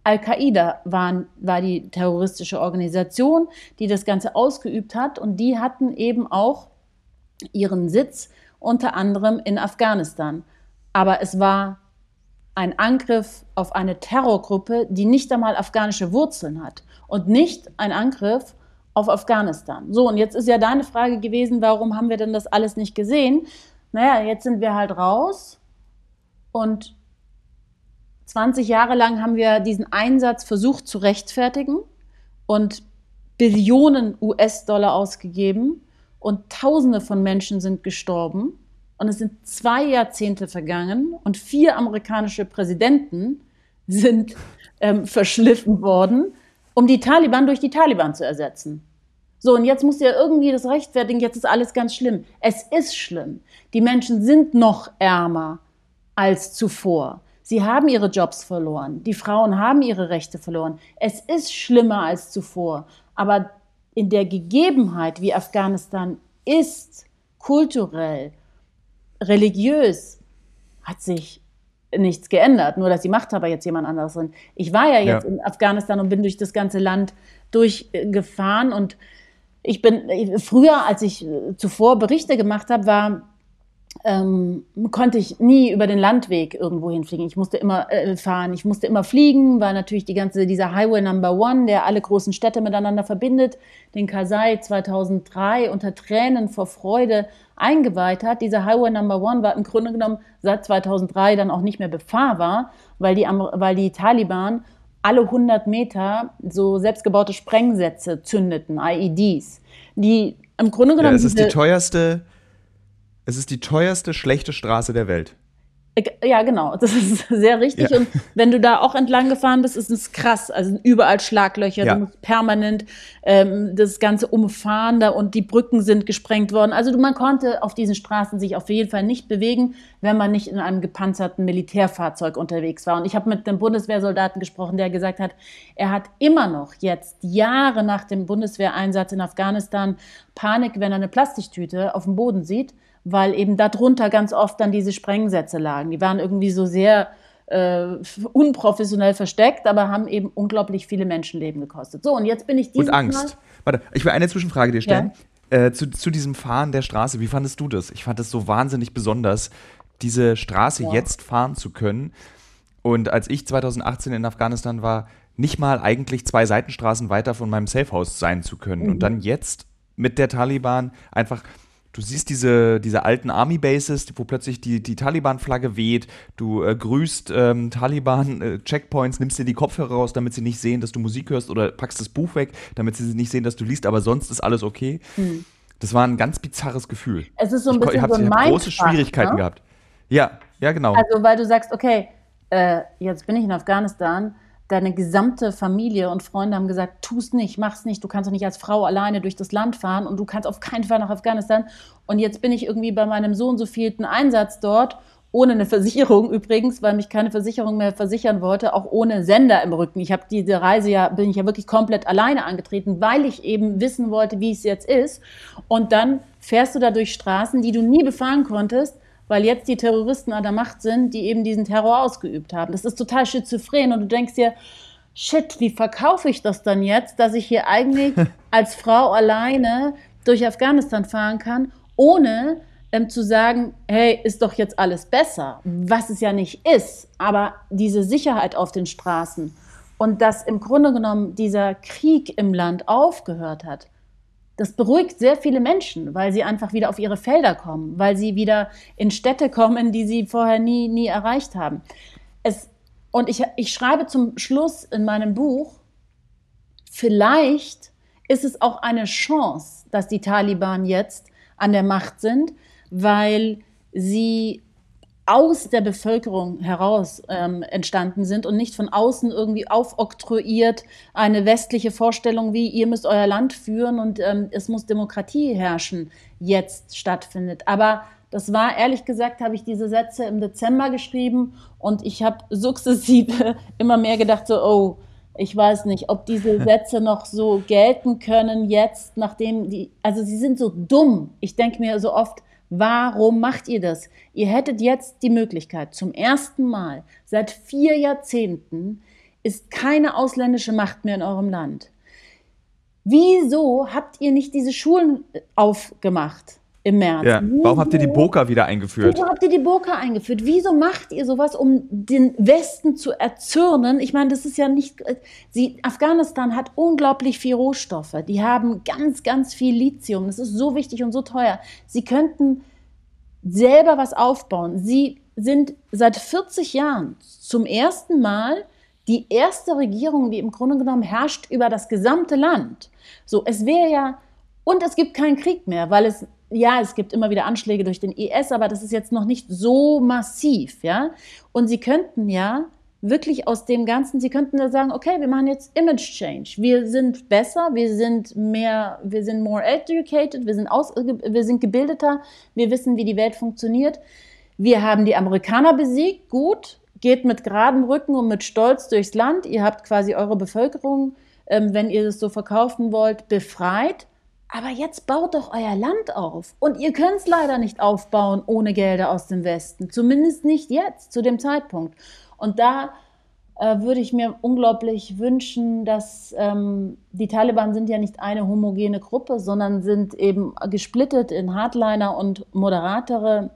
Al-Qaida war die terroristische Organisation, die das Ganze ausgeübt hat und die hatten eben auch ihren Sitz unter anderem in Afghanistan. Aber es war ein Angriff auf eine Terrorgruppe, die nicht einmal afghanische Wurzeln hat und nicht ein Angriff auf Afghanistan. So, und jetzt ist ja deine Frage gewesen, warum haben wir denn das alles nicht gesehen? Naja, jetzt sind wir halt raus und 20 Jahre lang haben wir diesen Einsatz versucht zu rechtfertigen und Billionen US-Dollar ausgegeben und Tausende von Menschen sind gestorben. Und es sind zwei Jahrzehnte vergangen und vier amerikanische Präsidenten sind ähm, verschliffen worden, um die Taliban durch die Taliban zu ersetzen. So, und jetzt muss ja irgendwie das rechtfertigen, jetzt ist alles ganz schlimm. Es ist schlimm. Die Menschen sind noch ärmer als zuvor. Sie haben ihre Jobs verloren. Die Frauen haben ihre Rechte verloren. Es ist schlimmer als zuvor. Aber in der Gegebenheit, wie Afghanistan ist, kulturell, religiös, hat sich nichts geändert. Nur, dass die Machthaber jetzt jemand anderes sind. Ich war ja jetzt ja. in Afghanistan und bin durch das ganze Land durchgefahren und ich bin früher, als ich zuvor Berichte gemacht habe, war ähm, konnte ich nie über den Landweg irgendwo hinfliegen. Ich musste immer äh, fahren, ich musste immer fliegen, weil natürlich die ganze, dieser Highway Number One, der alle großen Städte miteinander verbindet, den Kasai 2003 unter Tränen vor Freude eingeweiht hat. Dieser Highway Number One war im Grunde genommen seit 2003 dann auch nicht mehr befahrbar, weil die, weil die Taliban alle 100 Meter so selbstgebaute Sprengsätze zündeten, IEDs, die im Grunde genommen. Ja, es ist die teuerste es ist die teuerste schlechte Straße der Welt. Ja, genau, das ist sehr richtig. Ja. Und wenn du da auch entlang gefahren bist, ist es krass. Also überall Schlaglöcher, ja. du musst permanent ähm, das Ganze umfahren da und die Brücken sind gesprengt worden. Also man konnte auf diesen Straßen sich auf jeden Fall nicht bewegen, wenn man nicht in einem gepanzerten Militärfahrzeug unterwegs war. Und ich habe mit einem Bundeswehrsoldaten gesprochen, der gesagt hat, er hat immer noch jetzt, Jahre nach dem Bundeswehreinsatz in Afghanistan, Panik, wenn er eine Plastiktüte auf dem Boden sieht weil eben darunter ganz oft dann diese Sprengsätze lagen. Die waren irgendwie so sehr äh, unprofessionell versteckt, aber haben eben unglaublich viele Menschenleben gekostet. So, und jetzt bin ich Und Angst. Mal Warte, ich will eine Zwischenfrage dir stellen. Ja? Äh, zu, zu diesem Fahren der Straße, wie fandest du das? Ich fand es so wahnsinnig besonders, diese Straße ja. jetzt fahren zu können. Und als ich 2018 in Afghanistan war, nicht mal eigentlich zwei Seitenstraßen weiter von meinem Safehouse sein zu können. Mhm. Und dann jetzt mit der Taliban einfach du siehst diese, diese alten Army-Bases, wo plötzlich die, die Taliban-Flagge weht, du äh, grüßt ähm, Taliban-Checkpoints, äh, nimmst dir die Kopfhörer raus, damit sie nicht sehen, dass du Musik hörst oder packst das Buch weg, damit sie nicht sehen, dass du liest, aber sonst ist alles okay. Hm. Das war ein ganz bizarres Gefühl. Es ist so ein ich, bisschen ich hab, so ein Ich große Schwierigkeiten ne? gehabt. Ja, ja, genau. Also, weil du sagst, okay, äh, jetzt bin ich in Afghanistan, deine gesamte Familie und Freunde haben gesagt, tu es nicht, mach's nicht, du kannst doch nicht als Frau alleine durch das Land fahren und du kannst auf keinen Fall nach Afghanistan. Und jetzt bin ich irgendwie bei meinem so und so vielten Einsatz dort, ohne eine Versicherung übrigens, weil mich keine Versicherung mehr versichern wollte, auch ohne Sender im Rücken. Ich habe diese Reise ja, bin ich ja wirklich komplett alleine angetreten, weil ich eben wissen wollte, wie es jetzt ist. Und dann fährst du da durch Straßen, die du nie befahren konntest weil jetzt die Terroristen an der Macht sind, die eben diesen Terror ausgeübt haben. Das ist total schizophren und du denkst dir, shit, wie verkaufe ich das dann jetzt, dass ich hier eigentlich als Frau alleine durch Afghanistan fahren kann, ohne ähm, zu sagen, hey, ist doch jetzt alles besser, was es ja nicht ist, aber diese Sicherheit auf den Straßen und dass im Grunde genommen dieser Krieg im Land aufgehört hat das beruhigt sehr viele Menschen, weil sie einfach wieder auf ihre Felder kommen, weil sie wieder in Städte kommen, die sie vorher nie, nie erreicht haben. Es, und ich, ich schreibe zum Schluss in meinem Buch, vielleicht ist es auch eine Chance, dass die Taliban jetzt an der Macht sind, weil sie aus der Bevölkerung heraus ähm, entstanden sind und nicht von außen irgendwie aufoktroyiert eine westliche Vorstellung wie ihr müsst euer Land führen und ähm, es muss Demokratie herrschen, jetzt stattfindet. Aber das war, ehrlich gesagt, habe ich diese Sätze im Dezember geschrieben und ich habe sukzessive immer mehr gedacht, so, oh, ich weiß nicht, ob diese Sätze noch so gelten können jetzt, nachdem die, also sie sind so dumm. Ich denke mir so oft, Warum macht ihr das? Ihr hättet jetzt die Möglichkeit, zum ersten Mal seit vier Jahrzehnten ist keine ausländische Macht mehr in eurem Land. Wieso habt ihr nicht diese Schulen aufgemacht? Im März. Ja. Warum habt ihr die Burka wieder eingeführt? Wieso habt ihr die Burka eingeführt? Wieso macht ihr sowas, um den Westen zu erzürnen? Ich meine, das ist ja nicht. Sie, Afghanistan hat unglaublich viel Rohstoffe. Die haben ganz, ganz viel Lithium. Das ist so wichtig und so teuer. Sie könnten selber was aufbauen. Sie sind seit 40 Jahren zum ersten Mal die erste Regierung, die im Grunde genommen herrscht über das gesamte Land. So, es wäre ja und es gibt keinen Krieg mehr, weil es ja, es gibt immer wieder Anschläge durch den IS, aber das ist jetzt noch nicht so massiv, ja. Und sie könnten ja wirklich aus dem Ganzen, sie könnten ja sagen, okay, wir machen jetzt Image Change. Wir sind besser, wir sind mehr, wir sind more educated, wir sind, aus, wir sind gebildeter, wir wissen, wie die Welt funktioniert. Wir haben die Amerikaner besiegt, gut, geht mit geradem Rücken und mit Stolz durchs Land. Ihr habt quasi eure Bevölkerung, ähm, wenn ihr das so verkaufen wollt, befreit. Aber jetzt baut doch euer Land auf. Und ihr könnt es leider nicht aufbauen ohne Gelder aus dem Westen. Zumindest nicht jetzt, zu dem Zeitpunkt. Und da äh, würde ich mir unglaublich wünschen, dass ähm, die Taliban sind ja nicht eine homogene Gruppe, sondern sind eben gesplittet in Hardliner und moderatere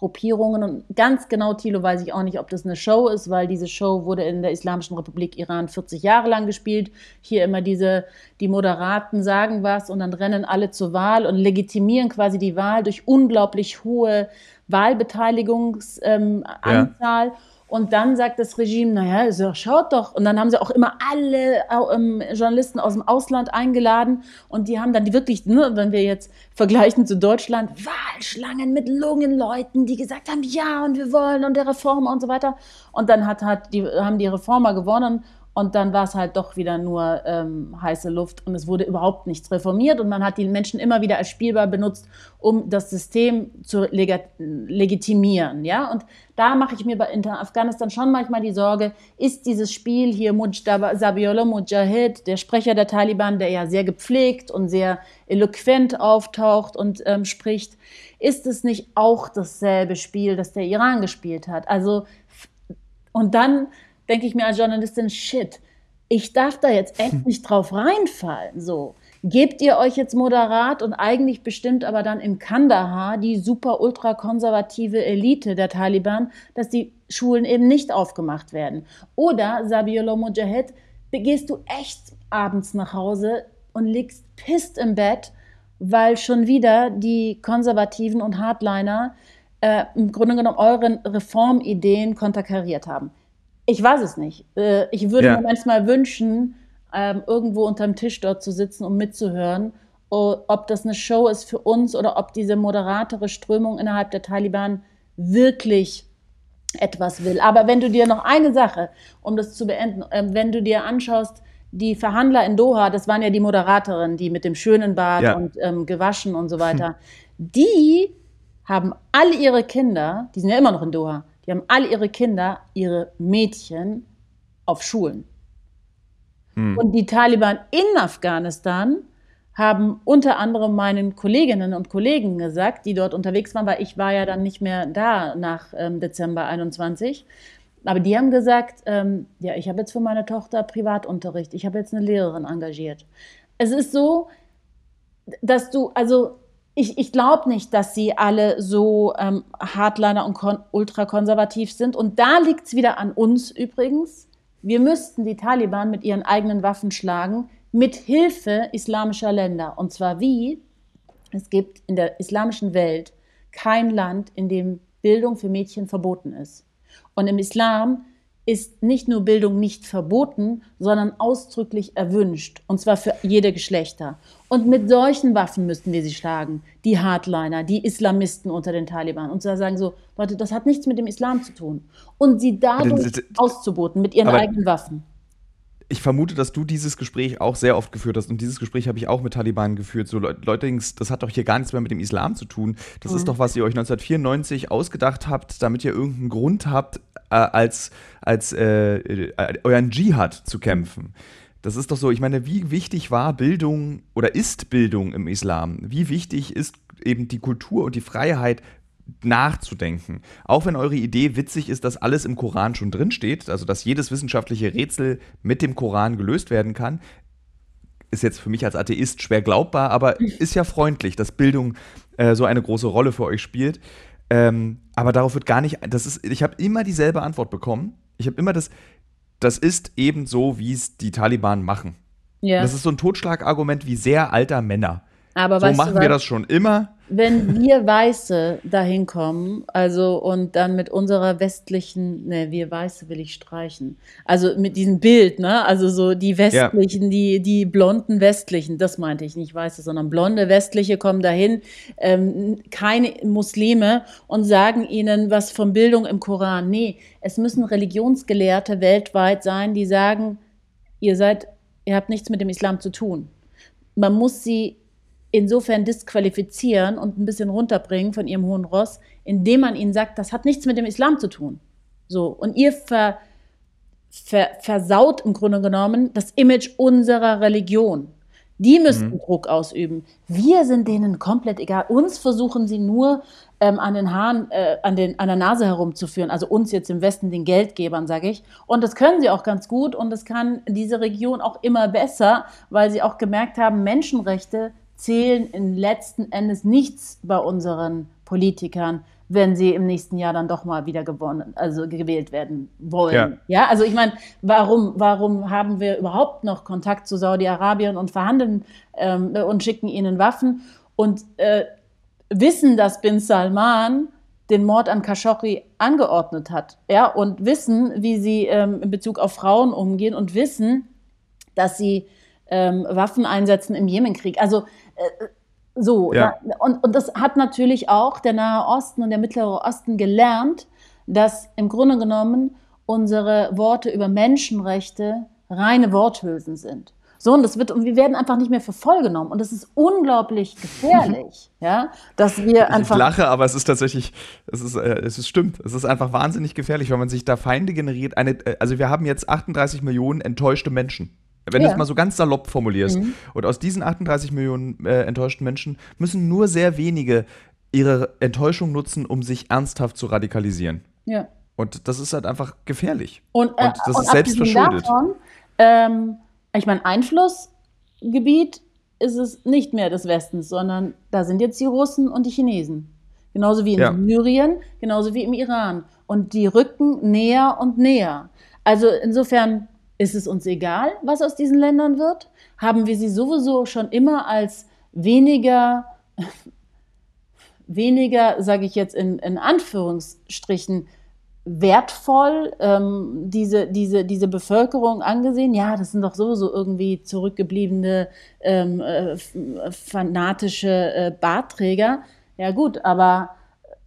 Gruppierungen. Und ganz genau, Thilo, weiß ich auch nicht, ob das eine Show ist, weil diese Show wurde in der Islamischen Republik Iran 40 Jahre lang gespielt. Hier immer diese, die Moderaten sagen was und dann rennen alle zur Wahl und legitimieren quasi die Wahl durch unglaublich hohe Wahlbeteiligungsanzahl. Ähm, ja. Und dann sagt das Regime, naja, also schaut doch. Und dann haben sie auch immer alle ähm, Journalisten aus dem Ausland eingeladen. Und die haben dann wirklich, ne, wenn wir jetzt vergleichen zu Deutschland, Wahlschlangen mit Lungenleuten, die gesagt haben, ja, und wir wollen und der Reformer und so weiter. Und dann hat, hat die, haben die Reformer gewonnen und dann war es halt doch wieder nur ähm, heiße Luft und es wurde überhaupt nichts reformiert und man hat die Menschen immer wieder als Spielbar benutzt, um das System zu leg legitimieren. Ja? Und da mache ich mir bei Afghanistan schon manchmal die Sorge, ist dieses Spiel hier Mujtaba Sabiullah Mujahid, der Sprecher der Taliban, der ja sehr gepflegt und sehr eloquent auftaucht und ähm, spricht, ist es nicht auch dasselbe Spiel, das der Iran gespielt hat? Also, und dann denke ich mir als Journalistin, shit, ich darf da jetzt echt nicht drauf reinfallen. So, gebt ihr euch jetzt moderat und eigentlich bestimmt aber dann in Kandahar die super ultrakonservative Elite der Taliban, dass die Schulen eben nicht aufgemacht werden. Oder, Sabiullah Mujahid, gehst du echt abends nach Hause und liegst pisst im Bett, weil schon wieder die Konservativen und Hardliner äh, im Grunde genommen euren Reformideen konterkariert haben. Ich weiß es nicht. Äh, ich würde ja. mir manchmal wünschen, ähm, irgendwo unterm Tisch dort zu sitzen, um mitzuhören, ob das eine Show ist für uns oder ob diese moderatere Strömung innerhalb der Taliban wirklich etwas will. Aber wenn du dir noch eine Sache, um das zu beenden, ähm, wenn du dir anschaust, die Verhandler in Doha, das waren ja die Moderatorinnen, die mit dem schönen Bad ja. und ähm, gewaschen und so weiter, die haben alle ihre Kinder, die sind ja immer noch in Doha, die haben alle ihre Kinder, ihre Mädchen auf Schulen. Hm. Und die Taliban in Afghanistan haben unter anderem meinen Kolleginnen und Kollegen gesagt, die dort unterwegs waren, weil ich war ja dann nicht mehr da nach ähm, Dezember 21. Aber die haben gesagt, ähm, ja, ich habe jetzt für meine Tochter Privatunterricht, ich habe jetzt eine Lehrerin engagiert. Es ist so, dass du, also ich, ich glaube nicht, dass sie alle so ähm, Hardliner und ultrakonservativ sind. Und da liegt es wieder an uns übrigens. Wir müssten die Taliban mit ihren eigenen Waffen schlagen, mit Hilfe islamischer Länder. Und zwar wie? Es gibt in der islamischen Welt kein Land, in dem Bildung für Mädchen verboten ist. Und im Islam ist nicht nur Bildung nicht verboten, sondern ausdrücklich erwünscht. Und zwar für jede Geschlechter. Und mit solchen Waffen müssten wir sie schlagen. Die Hardliner, die Islamisten unter den Taliban. Und zu sagen so, Leute, das hat nichts mit dem Islam zu tun. Und sie dadurch auszuboten mit ihren eigenen Waffen ich vermute, dass du dieses Gespräch auch sehr oft geführt hast. Und dieses Gespräch habe ich auch mit Taliban geführt. So, Leute, das hat doch hier gar nichts mehr mit dem Islam zu tun. Das mhm. ist doch, was ihr euch 1994 ausgedacht habt, damit ihr irgendeinen Grund habt, äh, als, als äh, äh, euren Dschihad zu kämpfen. Das ist doch so, ich meine, wie wichtig war Bildung oder ist Bildung im Islam? Wie wichtig ist eben die Kultur und die Freiheit nachzudenken. Auch wenn eure Idee witzig ist, dass alles im Koran schon drinsteht, also dass jedes wissenschaftliche Rätsel mit dem Koran gelöst werden kann, ist jetzt für mich als Atheist schwer glaubbar, aber ist ja freundlich, dass Bildung äh, so eine große Rolle für euch spielt. Ähm, aber darauf wird gar nicht, das ist, ich habe immer dieselbe Antwort bekommen. Ich habe immer das, das ist eben so, wie es die Taliban machen. Ja. Das ist so ein Totschlagargument wie sehr alter Männer. Aber so machen wir das schon immer wenn wir Weiße dahin kommen, also und dann mit unserer westlichen, ne, wir Weiße will ich streichen, also mit diesem Bild, ne, also so die westlichen, ja. die, die blonden westlichen, das meinte ich nicht Weiße, sondern blonde westliche kommen dahin, ähm, keine Muslime und sagen ihnen was von Bildung im Koran. Nee, es müssen Religionsgelehrte weltweit sein, die sagen, ihr seid, ihr habt nichts mit dem Islam zu tun. Man muss sie insofern disqualifizieren und ein bisschen runterbringen von ihrem hohen Ross, indem man ihnen sagt, das hat nichts mit dem Islam zu tun. So, und ihr ver, ver, versaut im Grunde genommen das Image unserer Religion. Die müssten mhm. Druck ausüben. Wir sind denen komplett egal. Uns versuchen sie nur ähm, an den Haaren, äh, an, den, an der Nase herumzuführen. Also uns jetzt im Westen, den Geldgebern, sage ich. Und das können sie auch ganz gut. Und das kann diese Region auch immer besser, weil sie auch gemerkt haben, Menschenrechte zählen in letzten Endes nichts bei unseren Politikern, wenn sie im nächsten Jahr dann doch mal wieder gewonnen, also gewählt werden wollen. Ja, ja also ich meine, warum, warum haben wir überhaupt noch Kontakt zu Saudi-Arabien und verhandeln ähm, und schicken ihnen Waffen und äh, wissen, dass Bin Salman den Mord an Khashoggi angeordnet hat, ja, und wissen, wie sie ähm, in Bezug auf Frauen umgehen und wissen, dass sie ähm, Waffen einsetzen im Jemenkrieg. Also so, ja. da, und, und das hat natürlich auch der Nahe Osten und der Mittlere Osten gelernt, dass im Grunde genommen unsere Worte über Menschenrechte reine Worthülsen sind. So, und das wird, und wir werden einfach nicht mehr für voll genommen. Und das ist unglaublich gefährlich, ja, dass wir einfach. Ich lache, aber es ist tatsächlich, es ist, äh, es ist stimmt. Es ist einfach wahnsinnig gefährlich, wenn man sich da Feinde generiert. Eine, äh, also wir haben jetzt 38 Millionen enttäuschte Menschen. Wenn ja. du es mal so ganz salopp formulierst. Mhm. Und aus diesen 38 Millionen äh, enttäuschten Menschen müssen nur sehr wenige ihre Enttäuschung nutzen, um sich ernsthaft zu radikalisieren. Ja. Und das ist halt einfach gefährlich. Und, äh, und das und ist selbst verschuldet. Davon, ähm, ich meine, Einflussgebiet ist es nicht mehr des Westens, sondern da sind jetzt die Russen und die Chinesen. Genauso wie in ja. Syrien, genauso wie im Iran. Und die rücken näher und näher. Also insofern ist es uns egal, was aus diesen Ländern wird? Haben wir sie sowieso schon immer als weniger, weniger, sage ich jetzt in, in Anführungsstrichen, wertvoll ähm, diese, diese, diese Bevölkerung angesehen? Ja, das sind doch sowieso irgendwie zurückgebliebene ähm, äh, fanatische äh, Bartträger. Ja gut, aber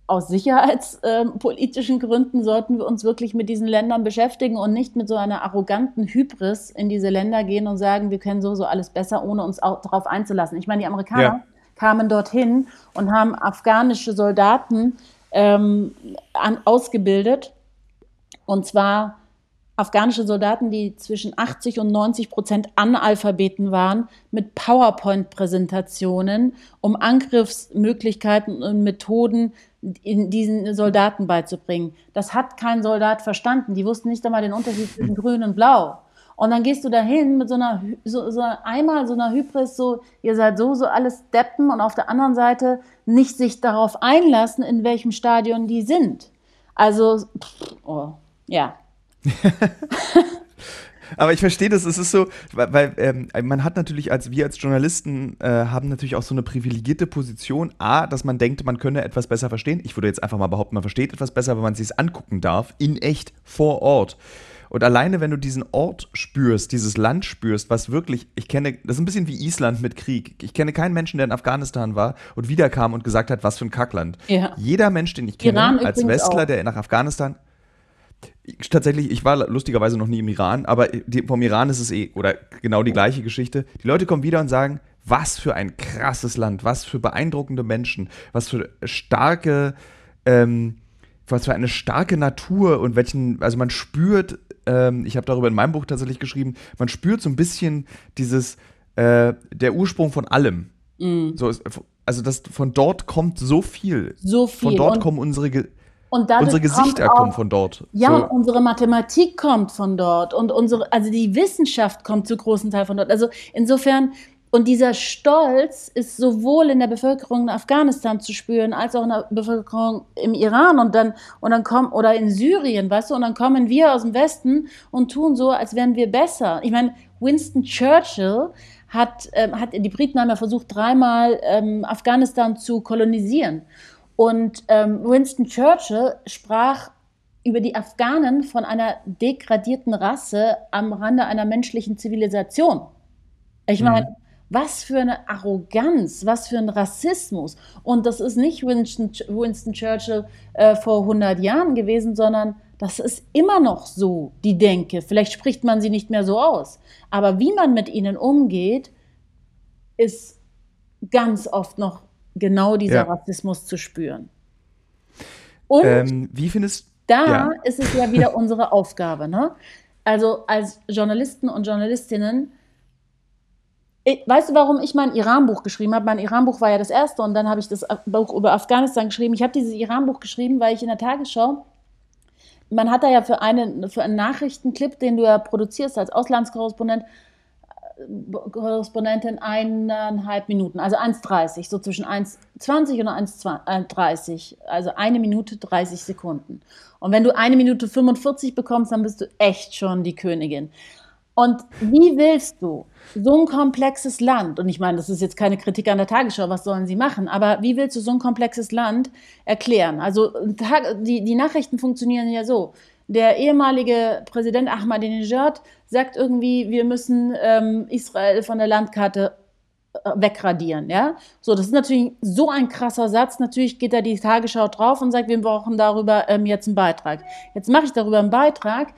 aus sicherheitspolitischen Gründen sollten wir uns wirklich mit diesen Ländern beschäftigen und nicht mit so einer arroganten Hybris in diese Länder gehen und sagen, wir können so, so alles besser, ohne uns auch darauf einzulassen. Ich meine, die Amerikaner ja. kamen dorthin und haben afghanische Soldaten ähm, an, ausgebildet. Und zwar afghanische Soldaten, die zwischen 80 und 90 Prozent Analphabeten waren, mit PowerPoint-Präsentationen, um Angriffsmöglichkeiten und Methoden in diesen Soldaten beizubringen. Das hat kein Soldat verstanden. Die wussten nicht einmal den Unterschied zwischen Grün und Blau. Und dann gehst du dahin mit so einer, so, so einmal so einer Hybris, so, ihr seid so, so alles Deppen und auf der anderen Seite nicht sich darauf einlassen, in welchem Stadion die sind. Also, pff, oh, ja. Aber ich verstehe das, es ist so, weil, ähm, man hat natürlich als wir als Journalisten äh, haben natürlich auch so eine privilegierte Position. A, dass man denkt, man könne etwas besser verstehen. Ich würde jetzt einfach mal behaupten, man versteht etwas besser, wenn man es sich angucken darf, in echt, vor Ort. Und alleine, wenn du diesen Ort spürst, dieses Land spürst, was wirklich, ich kenne, das ist ein bisschen wie Island mit Krieg. Ich kenne keinen Menschen, der in Afghanistan war und wiederkam und gesagt hat, was für ein Kackland. Ja. Jeder Mensch, den ich kenne, Iran als Westler, auch. der nach Afghanistan. Ich- Tatsächlich, ich war lustigerweise noch nie im Iran, aber vom Iran ist es eh, oder genau die gleiche Geschichte. Die Leute kommen wieder und sagen, was für ein krasses Land, was für beeindruckende Menschen, was für starke, ähm, was für eine starke Natur und welchen, also man spürt, ähm, ich habe darüber in meinem Buch tatsächlich geschrieben, man spürt so ein bisschen dieses, äh, der Ursprung von allem. So ist, also das, von dort kommt so viel. So viel. Von dort und, kommen unsere, und dadurch unsere Gesichter auch- kommen von dort. Ja, so. unsere Mathematik kommt von dort und unsere, also die Wissenschaft kommt zu großen Teil von dort. Also insofern, und dieser Stolz ist sowohl in der Bevölkerung in Afghanistan zu spüren, als auch in der Bevölkerung im Iran und dann, und dann kommen, oder in Syrien, weißt du, und dann kommen wir aus dem Westen und tun so, als wären wir besser. Ich meine, Winston Churchill hat, ähm, hat die Briten haben ja versucht, dreimal ähm, Afghanistan zu kolonisieren. Und ähm, Winston Churchill sprach über die Afghanen von einer degradierten Rasse am Rande einer menschlichen Zivilisation. Ich meine, was für eine Arroganz, was für ein Rassismus. Und das ist nicht Winston, Winston Churchill äh, vor 100 Jahren gewesen, sondern das ist immer noch so, die Denke. Vielleicht spricht man sie nicht mehr so aus. Aber wie man mit ihnen umgeht, ist ganz oft noch genau dieser Ja. Rassismus zu spüren. Und Ähm, wie findest da ja. ist es ja wieder unsere Aufgabe. Ne? Also als Journalisten und Journalistinnen, ich, weißt du, warum ich mein Iran-Buch geschrieben habe? Mein Iran-Buch war ja das erste und dann habe ich das Buch über Afghanistan geschrieben. Ich habe dieses Iran-Buch geschrieben, weil ich in der Tagesschau, man hat da ja für, eine, für einen Nachrichtenclip, den du ja produzierst als Auslandskorrespondent, Korrespondentin eineinhalb Minuten, also 1,30, so zwischen 1,20 und 1,30, also eine Minute 30 Sekunden. Und wenn du eine Minute 45 bekommst, dann bist du echt schon die Königin. Und wie willst du so ein komplexes Land, und ich meine, das ist jetzt keine Kritik an der Tagesschau, was sollen sie machen, aber wie willst du so ein komplexes Land erklären? Also die, die Nachrichten funktionieren ja so. Der ehemalige Präsident Ahmadinejad sagt irgendwie, wir müssen ähm, Israel von der Landkarte äh, wegradieren, ja. So, das ist natürlich so ein krasser Satz. Natürlich geht da die Tagesschau drauf und sagt, wir brauchen darüber ähm, jetzt einen Beitrag. Jetzt mache ich darüber einen Beitrag.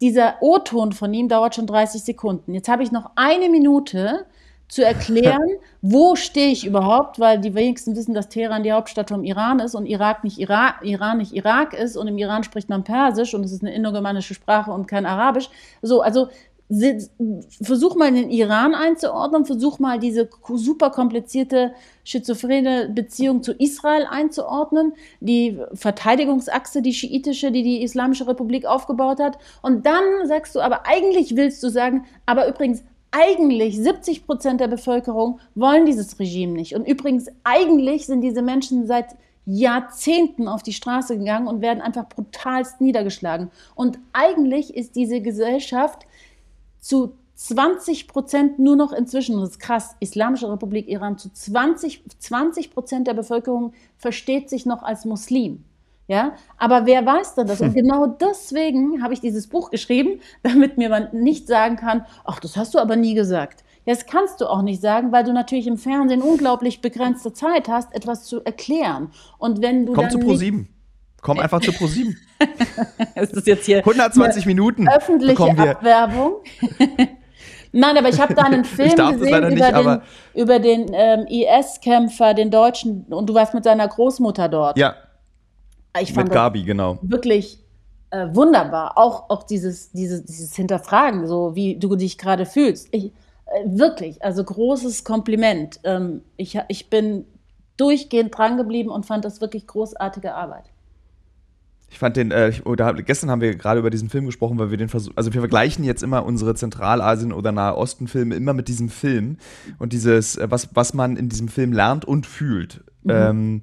Dieser O-Ton von ihm dauert schon 30 Sekunden. Jetzt habe ich noch eine Minute zu erklären, wo stehe ich überhaupt, weil die wenigsten wissen, dass Teheran die Hauptstadt vom Iran ist und Irak nicht Irak, Iran nicht Irak ist und im Iran spricht man Persisch und es ist eine indogermanische Sprache und kein Arabisch. So, also versuch mal den Iran einzuordnen, versuch mal diese super komplizierte schizophrene Beziehung zu Israel einzuordnen, die Verteidigungsachse, die schiitische, die die Islamische Republik aufgebaut hat. Und dann sagst du, aber eigentlich willst du sagen, aber übrigens, eigentlich 70 Prozent der Bevölkerung wollen dieses Regime nicht. Und übrigens, eigentlich sind diese Menschen seit Jahrzehnten auf die Straße gegangen und werden einfach brutalst niedergeschlagen. Und eigentlich ist diese Gesellschaft zu 20 Prozent nur noch inzwischen, das ist krass, Islamische Republik Iran, zu 20, 20 Prozent der Bevölkerung versteht sich noch als Muslim. Ja, aber wer weiß denn das? Und genau deswegen habe ich dieses Buch geschrieben, damit mir man nicht sagen kann, ach, das hast du aber nie gesagt. Ja, das kannst du auch nicht sagen, weil du natürlich im Fernsehen unglaublich begrenzte Zeit hast, etwas zu erklären. Und wenn du Komm dann zu Pro7. Komm einfach zu Pro7. es ist jetzt hier 120 Minuten öffentliche wir. Abwerbung. Nein, aber ich habe da einen Film das gesehen nicht, über den, über den ähm, IS-Kämpfer, den Deutschen, und du warst mit seiner Großmutter dort. Ja, ich fand mit das Gabi, genau. wirklich äh, wunderbar. Auch, auch dieses, dieses, dieses Hinterfragen, so wie du dich gerade fühlst. Ich, äh, wirklich, also großes Kompliment. Ähm, ich, ich bin durchgehend dran geblieben und fand das wirklich großartige Arbeit. Ich fand den, äh, ich, oder, gestern haben wir gerade über diesen Film gesprochen, weil wir den versuchen, also wir vergleichen jetzt immer unsere Zentralasien- oder Nahe Osten-Filme immer mit diesem Film und dieses, äh, was, was man in diesem Film lernt und fühlt. Ähm,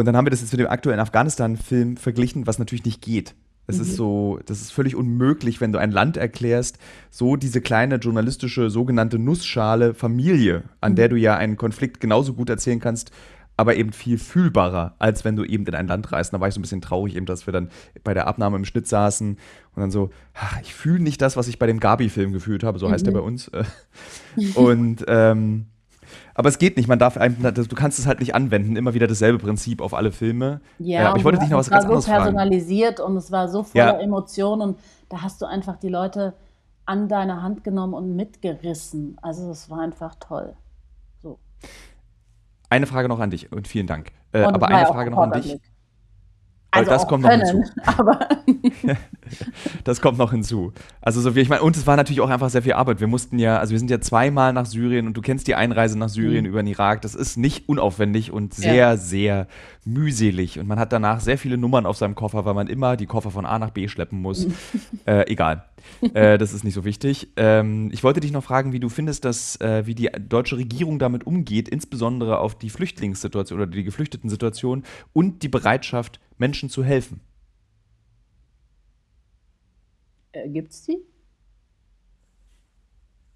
und dann haben wir das jetzt mit dem aktuellen Afghanistan-Film verglichen, was natürlich nicht geht. Es ist so, das ist völlig unmöglich, wenn du ein Land erklärst, so diese kleine journalistische sogenannte Nussschale Familie, an der du ja einen Konflikt genauso gut erzählen kannst, aber eben viel fühlbarer, als wenn du eben in ein Land reist. Da war ich so ein bisschen traurig, eben, dass wir dann bei der Abnahme im Schnitt saßen und dann so, ach, ich fühle nicht das, was ich bei dem Gabi-Film gefühlt habe, so heißt mhm. der bei uns. und ähm, aber es geht nicht, man darf einem, du kannst es halt nicht anwenden, immer wieder dasselbe Prinzip auf alle Filme. Ja, ja aber ich wollte dich noch was ganz anderes fragen. Es war so personalisiert und es war so voller ja. Emotionen und da hast du einfach die Leute an deine Hand genommen und mitgerissen. Also es war einfach toll. So. Eine Frage noch an dich und vielen Dank. Äh, aber eine Frage noch an dich. Also das kommt können, noch hinzu. Das kommt noch hinzu. Also so wie ich meine, und es war natürlich auch einfach sehr viel Arbeit. Wir mussten ja, also wir sind ja zweimal nach Syrien und du kennst die Einreise nach Syrien mhm. über den Irak. Das ist nicht unaufwendig und sehr, ja. sehr mühselig. Und man hat danach sehr viele Nummern auf seinem Koffer, weil man immer die Koffer von A nach B schleppen muss. Äh, egal. äh, das ist nicht so wichtig. Ähm, ich wollte dich noch fragen, wie du findest, dass, äh, wie die deutsche Regierung damit umgeht, insbesondere auf die Flüchtlingssituation oder die geflüchteten Situation und die Bereitschaft, Menschen zu helfen. Äh, gibt's die?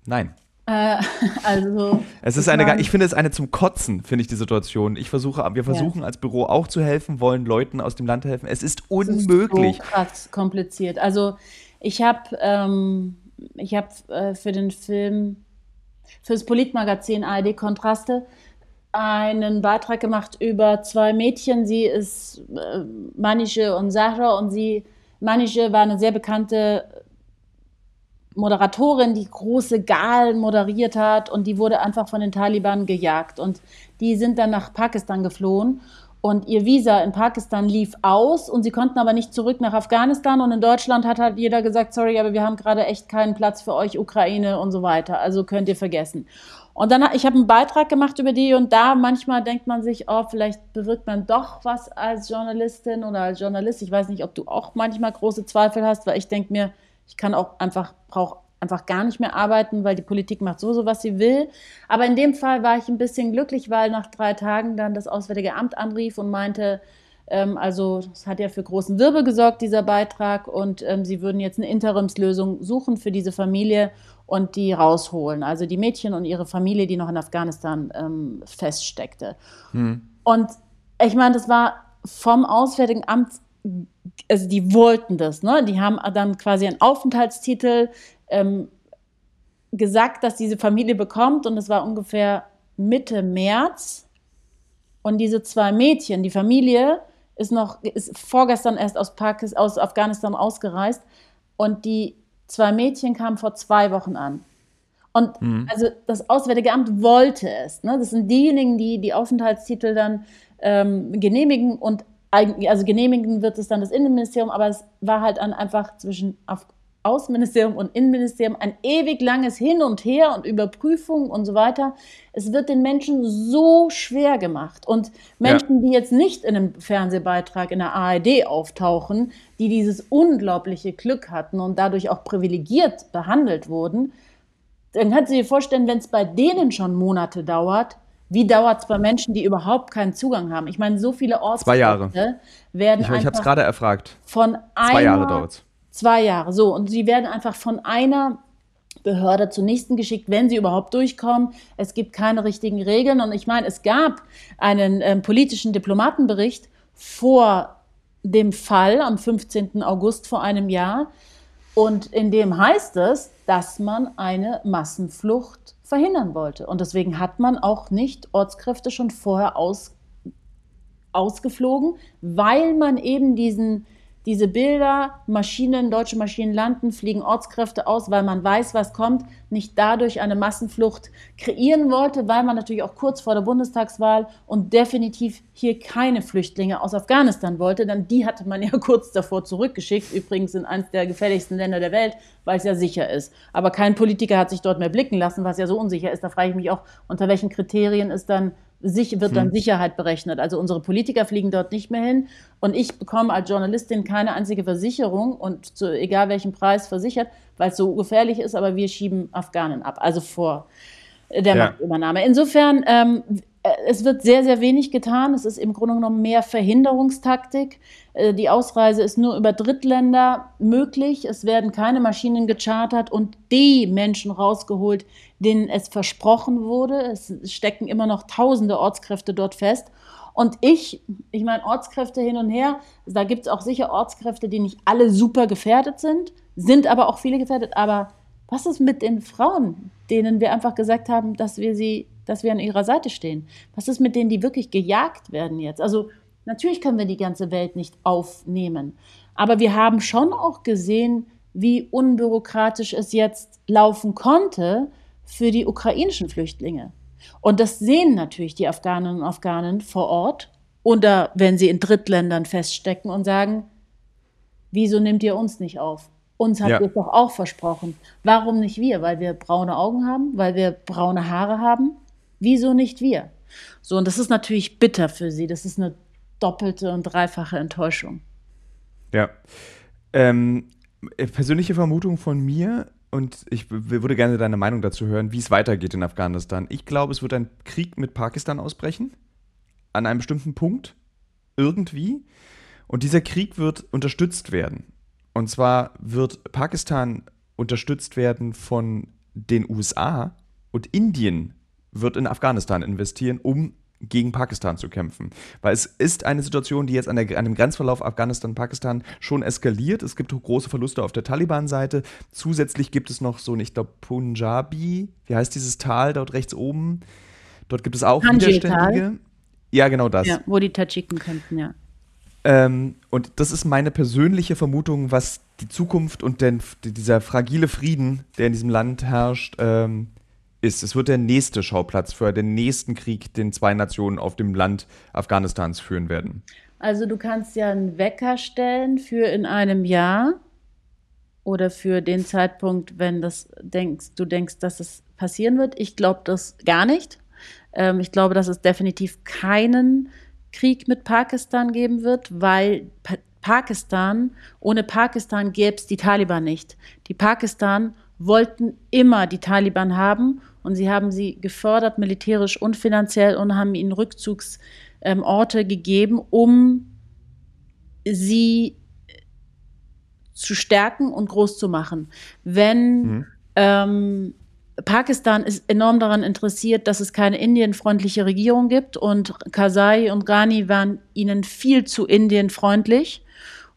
Nein. Äh, also. Es ist eine, ich finde es eine zum Kotzen, finde ich die Situation. Ich versuche, wir versuchen ja. als Büro auch zu helfen, wollen Leuten aus dem Land helfen. Es ist unmöglich. Es ist so krass kompliziert. Also ich habe ähm, ich habe äh, für den Film, für das Politmagazin ARD Kontraste einen Beitrag gemacht über zwei Mädchen. Sie ist äh, Manische und Sahra und sie, Manische war eine sehr bekannte Moderatorin, die große Galen moderiert hat und die wurde einfach von den Taliban gejagt. Und die sind dann nach Pakistan geflohen und ihr Visa in Pakistan lief aus und sie konnten aber nicht zurück nach Afghanistan. Und in Deutschland hat halt jeder gesagt, sorry, aber wir haben gerade echt keinen Platz für euch, Ukraine und so weiter, also könnt ihr vergessen. Und dann, ich habe einen Beitrag gemacht über die und da manchmal denkt man sich, oh, vielleicht bewirkt man doch was als Journalistin oder als Journalist. Ich weiß nicht, ob du auch manchmal große Zweifel hast, weil ich denke mir, ich kann auch einfach, brauche einfach gar nicht mehr arbeiten, weil die Politik macht so, so, was sie will. Aber in dem Fall war ich ein bisschen glücklich, weil nach drei Tagen dann das Auswärtige Amt anrief und meinte, also es hat ja für großen Wirbel gesorgt, dieser Beitrag, und ähm, sie würden jetzt eine Interimslösung suchen für diese Familie und die rausholen. Also die Mädchen und ihre Familie, die noch in Afghanistan ähm, feststeckte. Hm. Und ich meine, das war vom Auswärtigen Amt also die wollten das, ne? Die haben dann quasi einen Aufenthaltstitel, ähm, gesagt, dass diese Familie bekommt und es war ungefähr Mitte März. Und diese zwei Mädchen, die Familie ist noch, ist vorgestern erst aus, Pakistan, aus Afghanistan ausgereist und die zwei Mädchen kamen vor zwei Wochen an. Und mhm. also das Auswärtige Amt wollte es. Ne? Das sind diejenigen, die die Aufenthaltstitel dann ähm, genehmigen und also genehmigen wird es dann das Innenministerium, aber es war halt dann einfach zwischen Af Außenministerium und Innenministerium ein ewig langes Hin und Her und Überprüfung und so weiter. Es wird den Menschen so schwer gemacht. Und Menschen, ja. die jetzt nicht in einem Fernsehbeitrag in der ARD auftauchen, die dieses unglaubliche Glück hatten und dadurch auch privilegiert behandelt wurden, dann kannst du dir vorstellen, wenn es bei denen schon Monate dauert, wie dauert es bei Menschen, die überhaupt keinen Zugang haben? Ich meine, so viele Ortskräfte Zwei Jahre. werden ich, ich habe es gerade erfragt. Von Zwei Jahre dauert es Zwei Jahre, so. Und sie werden einfach von einer Behörde zur nächsten geschickt, wenn sie überhaupt durchkommen. Es gibt keine richtigen Regeln. Und ich meine, es gab einen äh, politischen Diplomatenbericht vor dem Fall am 15. August vor einem Jahr. Und in dem heißt es, dass man eine Massenflucht verhindern wollte. Und deswegen hat man auch nicht Ortskräfte schon vorher aus, ausgeflogen, weil man eben diesen diese Bilder, Maschinen, deutsche Maschinen landen, fliegen Ortskräfte aus, weil man weiß, was kommt, nicht dadurch eine Massenflucht kreieren wollte, weil man natürlich auch kurz vor der Bundestagswahl und definitiv hier keine Flüchtlinge aus Afghanistan wollte, denn die hatte man ja kurz davor zurückgeschickt, übrigens in eines der gefährlichsten Länder der Welt, weil es ja sicher ist. Aber kein Politiker hat sich dort mehr blicken lassen, was ja so unsicher ist. Da frage ich mich auch, unter welchen Kriterien ist dann sich, wird dann hm. Sicherheit berechnet. Also unsere Politiker fliegen dort nicht mehr hin und ich bekomme als Journalistin keine einzige Versicherung und zu egal welchem Preis versichert, weil es so gefährlich ist, aber wir schieben Afghanen ab, also vor der ja. Machtübernahme. Insofern, ähm, äh, es wird sehr, sehr wenig getan. Es ist im Grunde genommen mehr Verhinderungstaktik. Äh, die Ausreise ist nur über Drittländer möglich. Es werden keine Maschinen gechartert und die Menschen rausgeholt, denen es versprochen wurde. Es stecken immer noch tausende Ortskräfte dort fest. Und ich, ich meine, Ortskräfte hin und her, da gibt es auch sicher Ortskräfte, die nicht alle super gefährdet sind, sind aber auch viele gefährdet. Aber was ist mit den Frauen, denen wir einfach gesagt haben, dass wir sie, dass wir an ihrer Seite stehen? Was ist mit denen, die wirklich gejagt werden jetzt? Also natürlich können wir die ganze Welt nicht aufnehmen, aber wir haben schon auch gesehen, wie unbürokratisch es jetzt laufen konnte für die ukrainischen Flüchtlinge. Und das sehen natürlich die Afghaninnen und Afghanen vor Ort oder wenn sie in Drittländern feststecken und sagen, wieso nehmt ihr uns nicht auf? Uns habt ja. ihr doch auch versprochen. Warum nicht wir? Weil wir braune Augen haben, weil wir braune Haare haben? Wieso nicht wir? So, und das ist natürlich bitter für sie. Das ist eine doppelte und dreifache Enttäuschung. Ja. Ähm, persönliche Vermutung von mir, und ich würde gerne deine Meinung dazu hören, wie es weitergeht in Afghanistan. Ich glaube, es wird ein Krieg mit Pakistan ausbrechen. An einem bestimmten Punkt. Irgendwie. Und dieser Krieg wird unterstützt werden. Und zwar wird Pakistan unterstützt werden von den USA und Indien wird in Afghanistan investieren, um gegen Pakistan zu kämpfen. Weil es ist eine Situation, die jetzt an, der, an dem Grenzverlauf Afghanistan-Pakistan schon eskaliert. Es gibt große Verluste auf der Taliban-Seite. Zusätzlich gibt es noch so, ich glaube, Punjabi, wie heißt dieses Tal dort rechts oben? Dort gibt es auch Widerständige. Ja, genau das. Ja, wo die Tadschiken könnten, ja. Ähm, und das ist meine persönliche Vermutung, was die Zukunft und den, dieser fragile Frieden, der in diesem Land herrscht, ähm, ist. Es wird der nächste Schauplatz für den nächsten Krieg, den zwei Nationen auf dem Land Afghanistans führen werden. Also du kannst ja einen Wecker stellen für in einem Jahr oder für den Zeitpunkt, wenn das denkst, du denkst, dass es passieren wird. Ich glaube das gar nicht. Ähm, ich glaube, dass es definitiv keinen Krieg mit Pakistan geben wird, weil pa Pakistan, ohne Pakistan gäbe es die Taliban nicht. Die Pakistan wollten immer die Taliban haben und sie haben sie gefördert, militärisch und finanziell, und haben ihnen Rückzugsorte ähm, gegeben, um sie zu stärken und groß zu machen. Wenn mhm. ähm, Pakistan ist enorm daran interessiert, dass es keine indienfreundliche Regierung gibt und Karzai und Ghani waren ihnen viel zu indienfreundlich.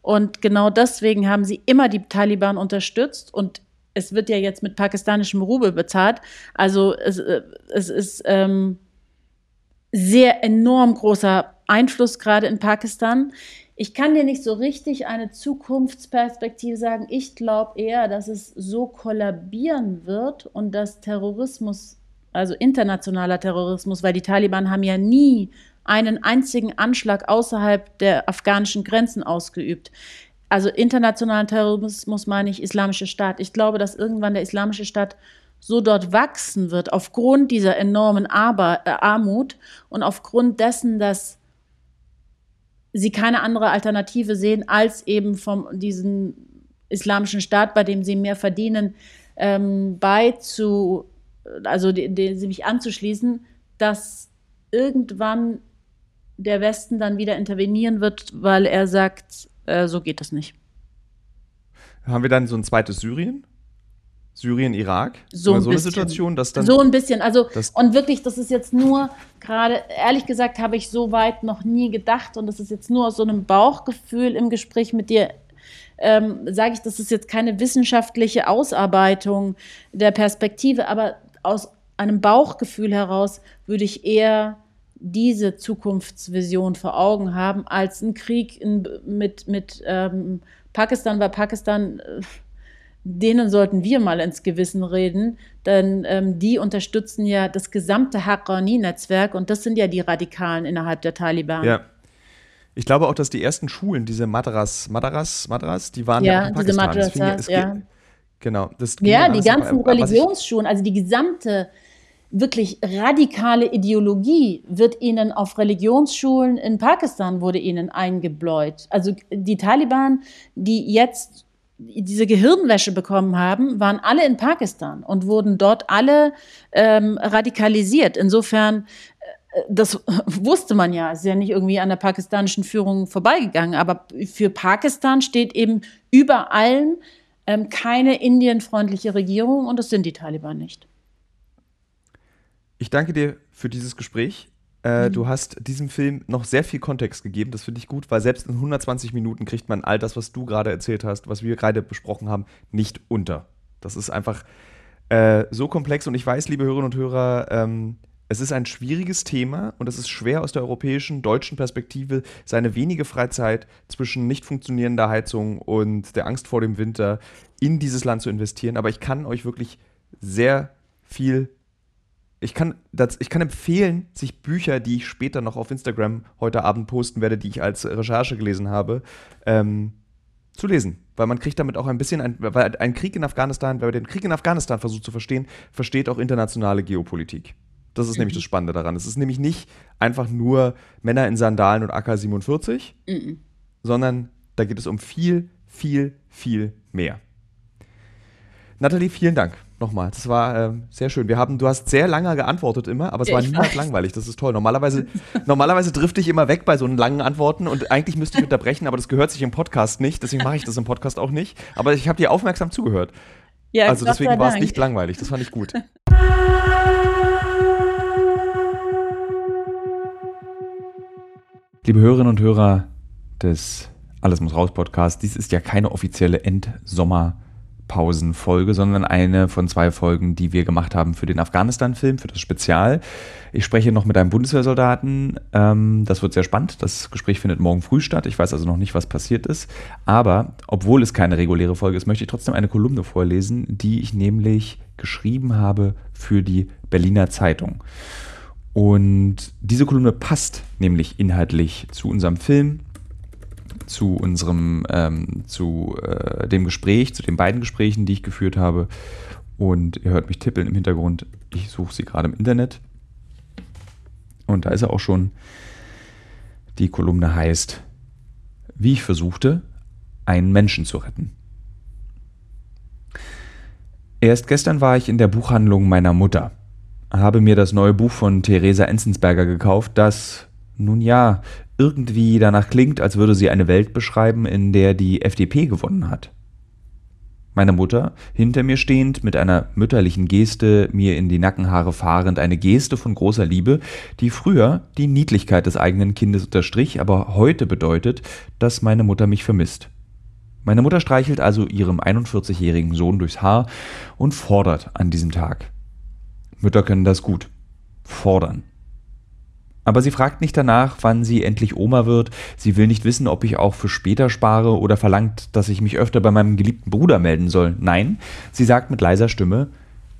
Und genau deswegen haben sie immer die Taliban unterstützt und es wird ja jetzt mit pakistanischem Rubel bezahlt. Also es, äh, es ist ähm, sehr enorm großer Einfluss gerade in Pakistan. Ich kann dir nicht so richtig eine Zukunftsperspektive sagen. Ich glaube eher, dass es so kollabieren wird und dass Terrorismus, also internationaler Terrorismus, weil die Taliban haben ja nie einen einzigen Anschlag außerhalb der afghanischen Grenzen ausgeübt also internationalen Terrorismus meine ich islamische Staat. Ich glaube, dass irgendwann der islamische Staat so dort wachsen wird, aufgrund dieser enormen Ar äh, Armut und aufgrund dessen, dass sie keine andere Alternative sehen, als eben vom diesen islamischen Staat, bei dem sie mehr verdienen, ähm, beizu, also den, den, sich anzuschließen, dass irgendwann der Westen dann wieder intervenieren wird, weil er sagt, äh, so geht das nicht. Haben wir dann so ein zweites Syrien? Syrien, Irak? So, ein so eine Situation, dass dann. So ein bisschen. Also, und wirklich, das ist jetzt nur gerade, ehrlich gesagt, habe ich so weit noch nie gedacht und das ist jetzt nur aus so einem Bauchgefühl im Gespräch mit dir. Ähm, sage ich, das ist jetzt keine wissenschaftliche Ausarbeitung der Perspektive, aber aus einem Bauchgefühl heraus würde ich eher diese Zukunftsvision vor Augen haben, als ein Krieg in, mit, mit ähm, Pakistan, weil Pakistan, äh, denen sollten wir mal ins Gewissen reden, denn ähm, die unterstützen ja das gesamte Haqqani-Netzwerk und das sind ja die Radikalen innerhalb der Taliban. Ja. Ich glaube auch, dass die ersten Schulen, diese Madras, Madras, Madras, die waren ja, ja in Pakistan. Diese Madrasas, ja. Genau. Das ja, die ganzen Religionsschulen, also die gesamte wirklich radikale Ideologie wird ihnen auf Religionsschulen in Pakistan wurde ihnen eingebläut. Also die Taliban, die jetzt diese Gehirnwäsche bekommen haben, waren alle in Pakistan und wurden dort alle ähm, radikalisiert. Insofern das wusste man ja, ist ja nicht irgendwie an der pakistanischen Führung vorbeigegangen, aber für Pakistan steht eben über allen ähm, keine indienfreundliche Regierung und das sind die Taliban nicht. Ich danke dir für dieses Gespräch. Äh, mhm. Du hast diesem Film noch sehr viel Kontext gegeben. Das finde ich gut, weil selbst in 120 Minuten kriegt man all das, was du gerade erzählt hast, was wir gerade besprochen haben, nicht unter. Das ist einfach äh, so komplex und ich weiß, liebe Hörerinnen und Hörer, ähm, es ist ein schwieriges Thema und es ist schwer aus der europäischen, deutschen Perspektive seine wenige Freizeit zwischen nicht funktionierender Heizung und der Angst vor dem Winter in dieses Land zu investieren. Aber ich kann euch wirklich sehr viel ich kann, das, ich kann empfehlen, sich Bücher, die ich später noch auf Instagram heute Abend posten werde, die ich als Recherche gelesen habe, ähm, zu lesen. Weil man kriegt damit auch ein bisschen, ein, weil ein Krieg in Afghanistan, wer den Krieg in Afghanistan versucht zu verstehen, versteht auch internationale Geopolitik. Das ist mhm. nämlich das Spannende daran. Es ist nämlich nicht einfach nur Männer in Sandalen und AK-47, mhm. sondern da geht es um viel, viel, viel mehr. Nathalie, vielen Dank nochmal. Das war ähm, sehr schön. Wir haben, du hast sehr lange geantwortet immer, aber es ja, war niemals langweilig. Das ist toll. Normalerweise, normalerweise drifte ich immer weg bei so langen Antworten und eigentlich müsste ich unterbrechen, aber das gehört sich im Podcast nicht. Deswegen mache ich das im Podcast auch nicht. Aber ich habe dir aufmerksam zugehört. Ja, also deswegen war es nicht langweilig. Das fand ich gut. Liebe Hörerinnen und Hörer des Alles muss raus Podcast, dies ist ja keine offizielle Endsommer- Pausenfolge, sondern eine von zwei Folgen, die wir gemacht haben für den Afghanistan-Film, für das Spezial. Ich spreche noch mit einem Bundeswehrsoldaten. Ähm, das wird sehr spannend. Das Gespräch findet morgen früh statt. Ich weiß also noch nicht, was passiert ist. Aber obwohl es keine reguläre Folge ist, möchte ich trotzdem eine Kolumne vorlesen, die ich nämlich geschrieben habe für die Berliner Zeitung. Und diese Kolumne passt nämlich inhaltlich zu unserem Film, zu unserem, ähm, zu äh, dem Gespräch, zu den beiden Gesprächen, die ich geführt habe. Und ihr hört mich tippeln im Hintergrund. Ich suche sie gerade im Internet. Und da ist er auch schon. Die Kolumne heißt, wie ich versuchte, einen Menschen zu retten. Erst gestern war ich in der Buchhandlung meiner Mutter, habe mir das neue Buch von Theresa Enzensberger gekauft, das, nun ja, irgendwie danach klingt, als würde sie eine Welt beschreiben, in der die FDP gewonnen hat. Meine Mutter, hinter mir stehend, mit einer mütterlichen Geste, mir in die Nackenhaare fahrend, eine Geste von großer Liebe, die früher die Niedlichkeit des eigenen Kindes unterstrich, aber heute bedeutet, dass meine Mutter mich vermisst. Meine Mutter streichelt also ihrem 41-jährigen Sohn durchs Haar und fordert an diesem Tag. Mütter können das gut. Fordern. Aber sie fragt nicht danach, wann sie endlich Oma wird. Sie will nicht wissen, ob ich auch für später spare oder verlangt, dass ich mich öfter bei meinem geliebten Bruder melden soll. Nein, sie sagt mit leiser Stimme,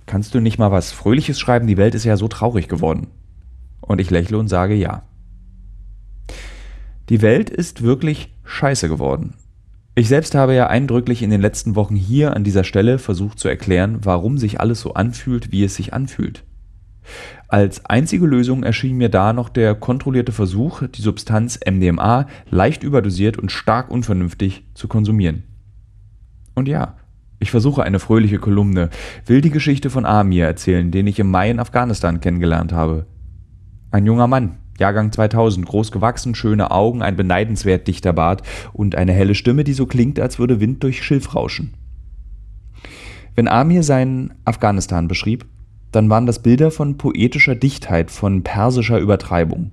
kannst du nicht mal was Fröhliches schreiben? Die Welt ist ja so traurig geworden. Und ich lächle und sage ja. Die Welt ist wirklich scheiße geworden. Ich selbst habe ja eindrücklich in den letzten Wochen hier an dieser Stelle versucht zu erklären, warum sich alles so anfühlt, wie es sich anfühlt. Als einzige Lösung erschien mir da noch der kontrollierte Versuch, die Substanz MDMA leicht überdosiert und stark unvernünftig zu konsumieren. Und ja, ich versuche eine fröhliche Kolumne, will die Geschichte von Amir erzählen, den ich im Mai in Afghanistan kennengelernt habe. Ein junger Mann, Jahrgang 2000, groß gewachsen, schöne Augen, ein beneidenswert dichter Bart und eine helle Stimme, die so klingt, als würde Wind durch Schilf rauschen. Wenn Amir seinen Afghanistan beschrieb, dann waren das Bilder von poetischer Dichtheit, von persischer Übertreibung.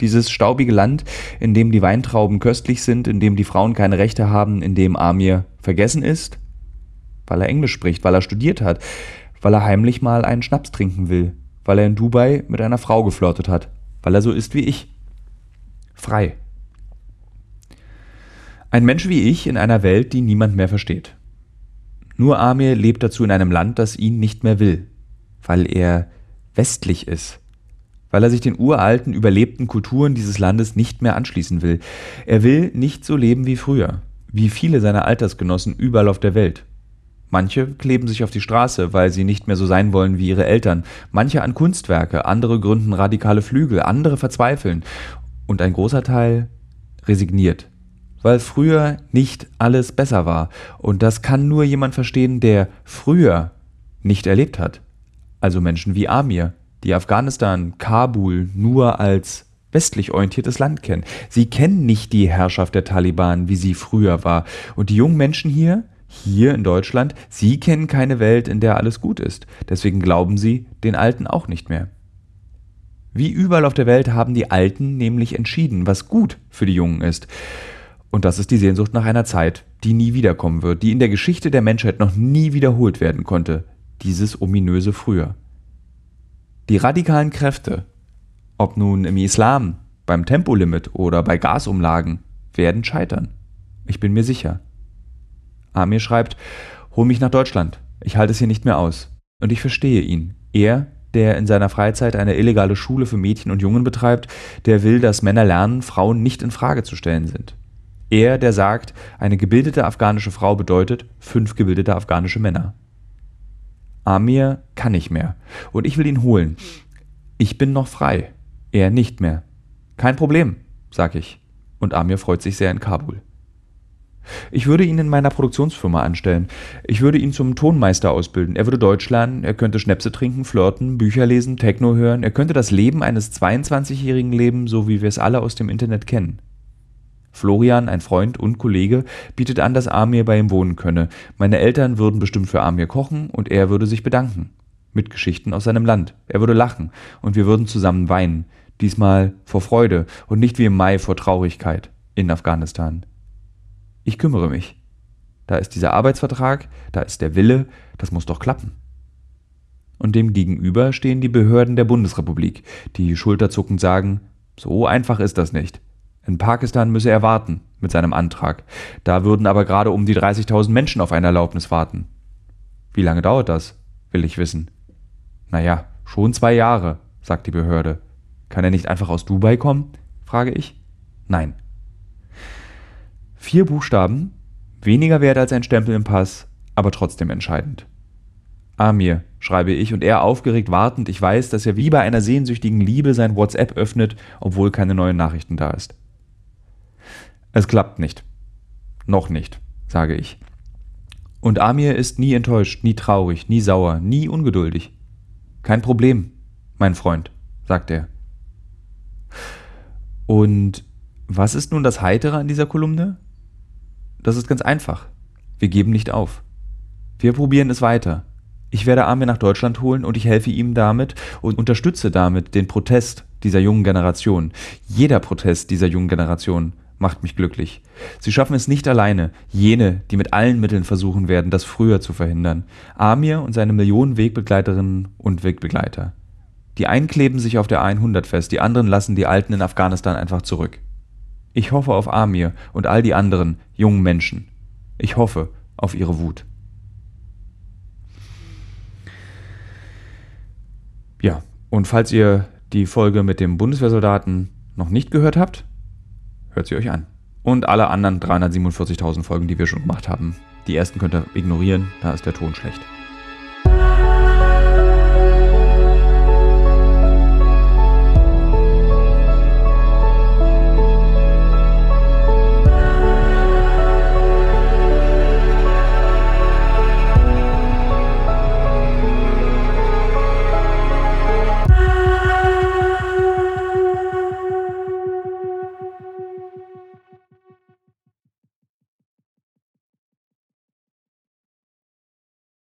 Dieses staubige Land, in dem die Weintrauben köstlich sind, in dem die Frauen keine Rechte haben, in dem Amir vergessen ist, weil er Englisch spricht, weil er studiert hat, weil er heimlich mal einen Schnaps trinken will, weil er in Dubai mit einer Frau geflirtet hat, weil er so ist wie ich. Frei. Ein Mensch wie ich in einer Welt, die niemand mehr versteht. Nur Amir lebt dazu in einem Land, das ihn nicht mehr will, weil er westlich ist, weil er sich den uralten, überlebten Kulturen dieses Landes nicht mehr anschließen will. Er will nicht so leben wie früher, wie viele seiner Altersgenossen überall auf der Welt. Manche kleben sich auf die Straße, weil sie nicht mehr so sein wollen wie ihre Eltern, manche an Kunstwerke, andere gründen radikale Flügel, andere verzweifeln und ein großer Teil resigniert, weil früher nicht alles besser war, und das kann nur jemand verstehen, der früher nicht erlebt hat also Menschen wie Amir, die Afghanistan, Kabul nur als westlich orientiertes Land kennen. Sie kennen nicht die Herrschaft der Taliban, wie sie früher war. Und die jungen Menschen hier, hier in Deutschland, sie kennen keine Welt, in der alles gut ist. Deswegen glauben sie den Alten auch nicht mehr. Wie überall auf der Welt haben die Alten nämlich entschieden, was gut für die Jungen ist. Und das ist die Sehnsucht nach einer Zeit, die nie wiederkommen wird, die in der Geschichte der Menschheit noch nie wiederholt werden konnte. Dieses ominöse Früher. Die radikalen Kräfte, ob nun im Islam, beim Tempolimit oder bei Gasumlagen, werden scheitern. Ich bin mir sicher. Amir schreibt, hol mich nach Deutschland. Ich halte es hier nicht mehr aus. Und ich verstehe ihn. Er, der in seiner Freizeit eine illegale Schule für Mädchen und Jungen betreibt, der will, dass Männer lernen, Frauen nicht in Frage zu stellen sind. Er, der sagt, eine gebildete afghanische Frau bedeutet fünf gebildete afghanische Männer. Amir kann nicht mehr. Und ich will ihn holen. Ich bin noch frei. Er nicht mehr. Kein Problem, sag ich. Und Amir freut sich sehr in Kabul. Ich würde ihn in meiner Produktionsfirma anstellen. Ich würde ihn zum Tonmeister ausbilden. Er würde Deutsch lernen, er könnte Schnäpse trinken, flirten, Bücher lesen, Techno hören. Er könnte das Leben eines 22-Jährigen leben, so wie wir es alle aus dem Internet kennen. Florian, ein Freund und Kollege, bietet an, dass Amir bei ihm wohnen könne. Meine Eltern würden bestimmt für Amir kochen und er würde sich bedanken. Mit Geschichten aus seinem Land. Er würde lachen und wir würden zusammen weinen. Diesmal vor Freude und nicht wie im Mai vor Traurigkeit in Afghanistan. Ich kümmere mich. Da ist dieser Arbeitsvertrag, da ist der Wille, das muss doch klappen. Und dem gegenüber stehen die Behörden der Bundesrepublik, die schulterzuckend sagen, so einfach ist das nicht. In Pakistan müsse er warten mit seinem Antrag. Da würden aber gerade um die 30.000 Menschen auf eine Erlaubnis warten. Wie lange dauert das? will ich wissen. Naja, schon zwei Jahre, sagt die Behörde. Kann er nicht einfach aus Dubai kommen? frage ich. Nein. Vier Buchstaben, weniger wert als ein Stempel im Pass, aber trotzdem entscheidend. Amir, schreibe ich, und er aufgeregt wartend, ich weiß, dass er wie bei einer sehnsüchtigen Liebe sein WhatsApp öffnet, obwohl keine neuen Nachrichten da ist. Es klappt nicht. Noch nicht, sage ich. Und Amir ist nie enttäuscht, nie traurig, nie sauer, nie ungeduldig. Kein Problem, mein Freund, sagt er. Und was ist nun das Heitere an dieser Kolumne? Das ist ganz einfach. Wir geben nicht auf. Wir probieren es weiter. Ich werde Amir nach Deutschland holen und ich helfe ihm damit und unterstütze damit den Protest dieser jungen Generation. Jeder Protest dieser jungen Generation macht mich glücklich. Sie schaffen es nicht alleine, jene, die mit allen Mitteln versuchen werden, das früher zu verhindern. Amir und seine Millionen Wegbegleiterinnen und Wegbegleiter. Die einen kleben sich auf der 100 fest, die anderen lassen die Alten in Afghanistan einfach zurück. Ich hoffe auf Amir und all die anderen jungen Menschen. Ich hoffe auf ihre Wut. Ja, und falls ihr die Folge mit dem Bundeswehrsoldaten noch nicht gehört habt, Hört sie euch an. Und alle anderen 347.000 Folgen, die wir schon gemacht haben. Die ersten könnt ihr ignorieren, da ist der Ton schlecht.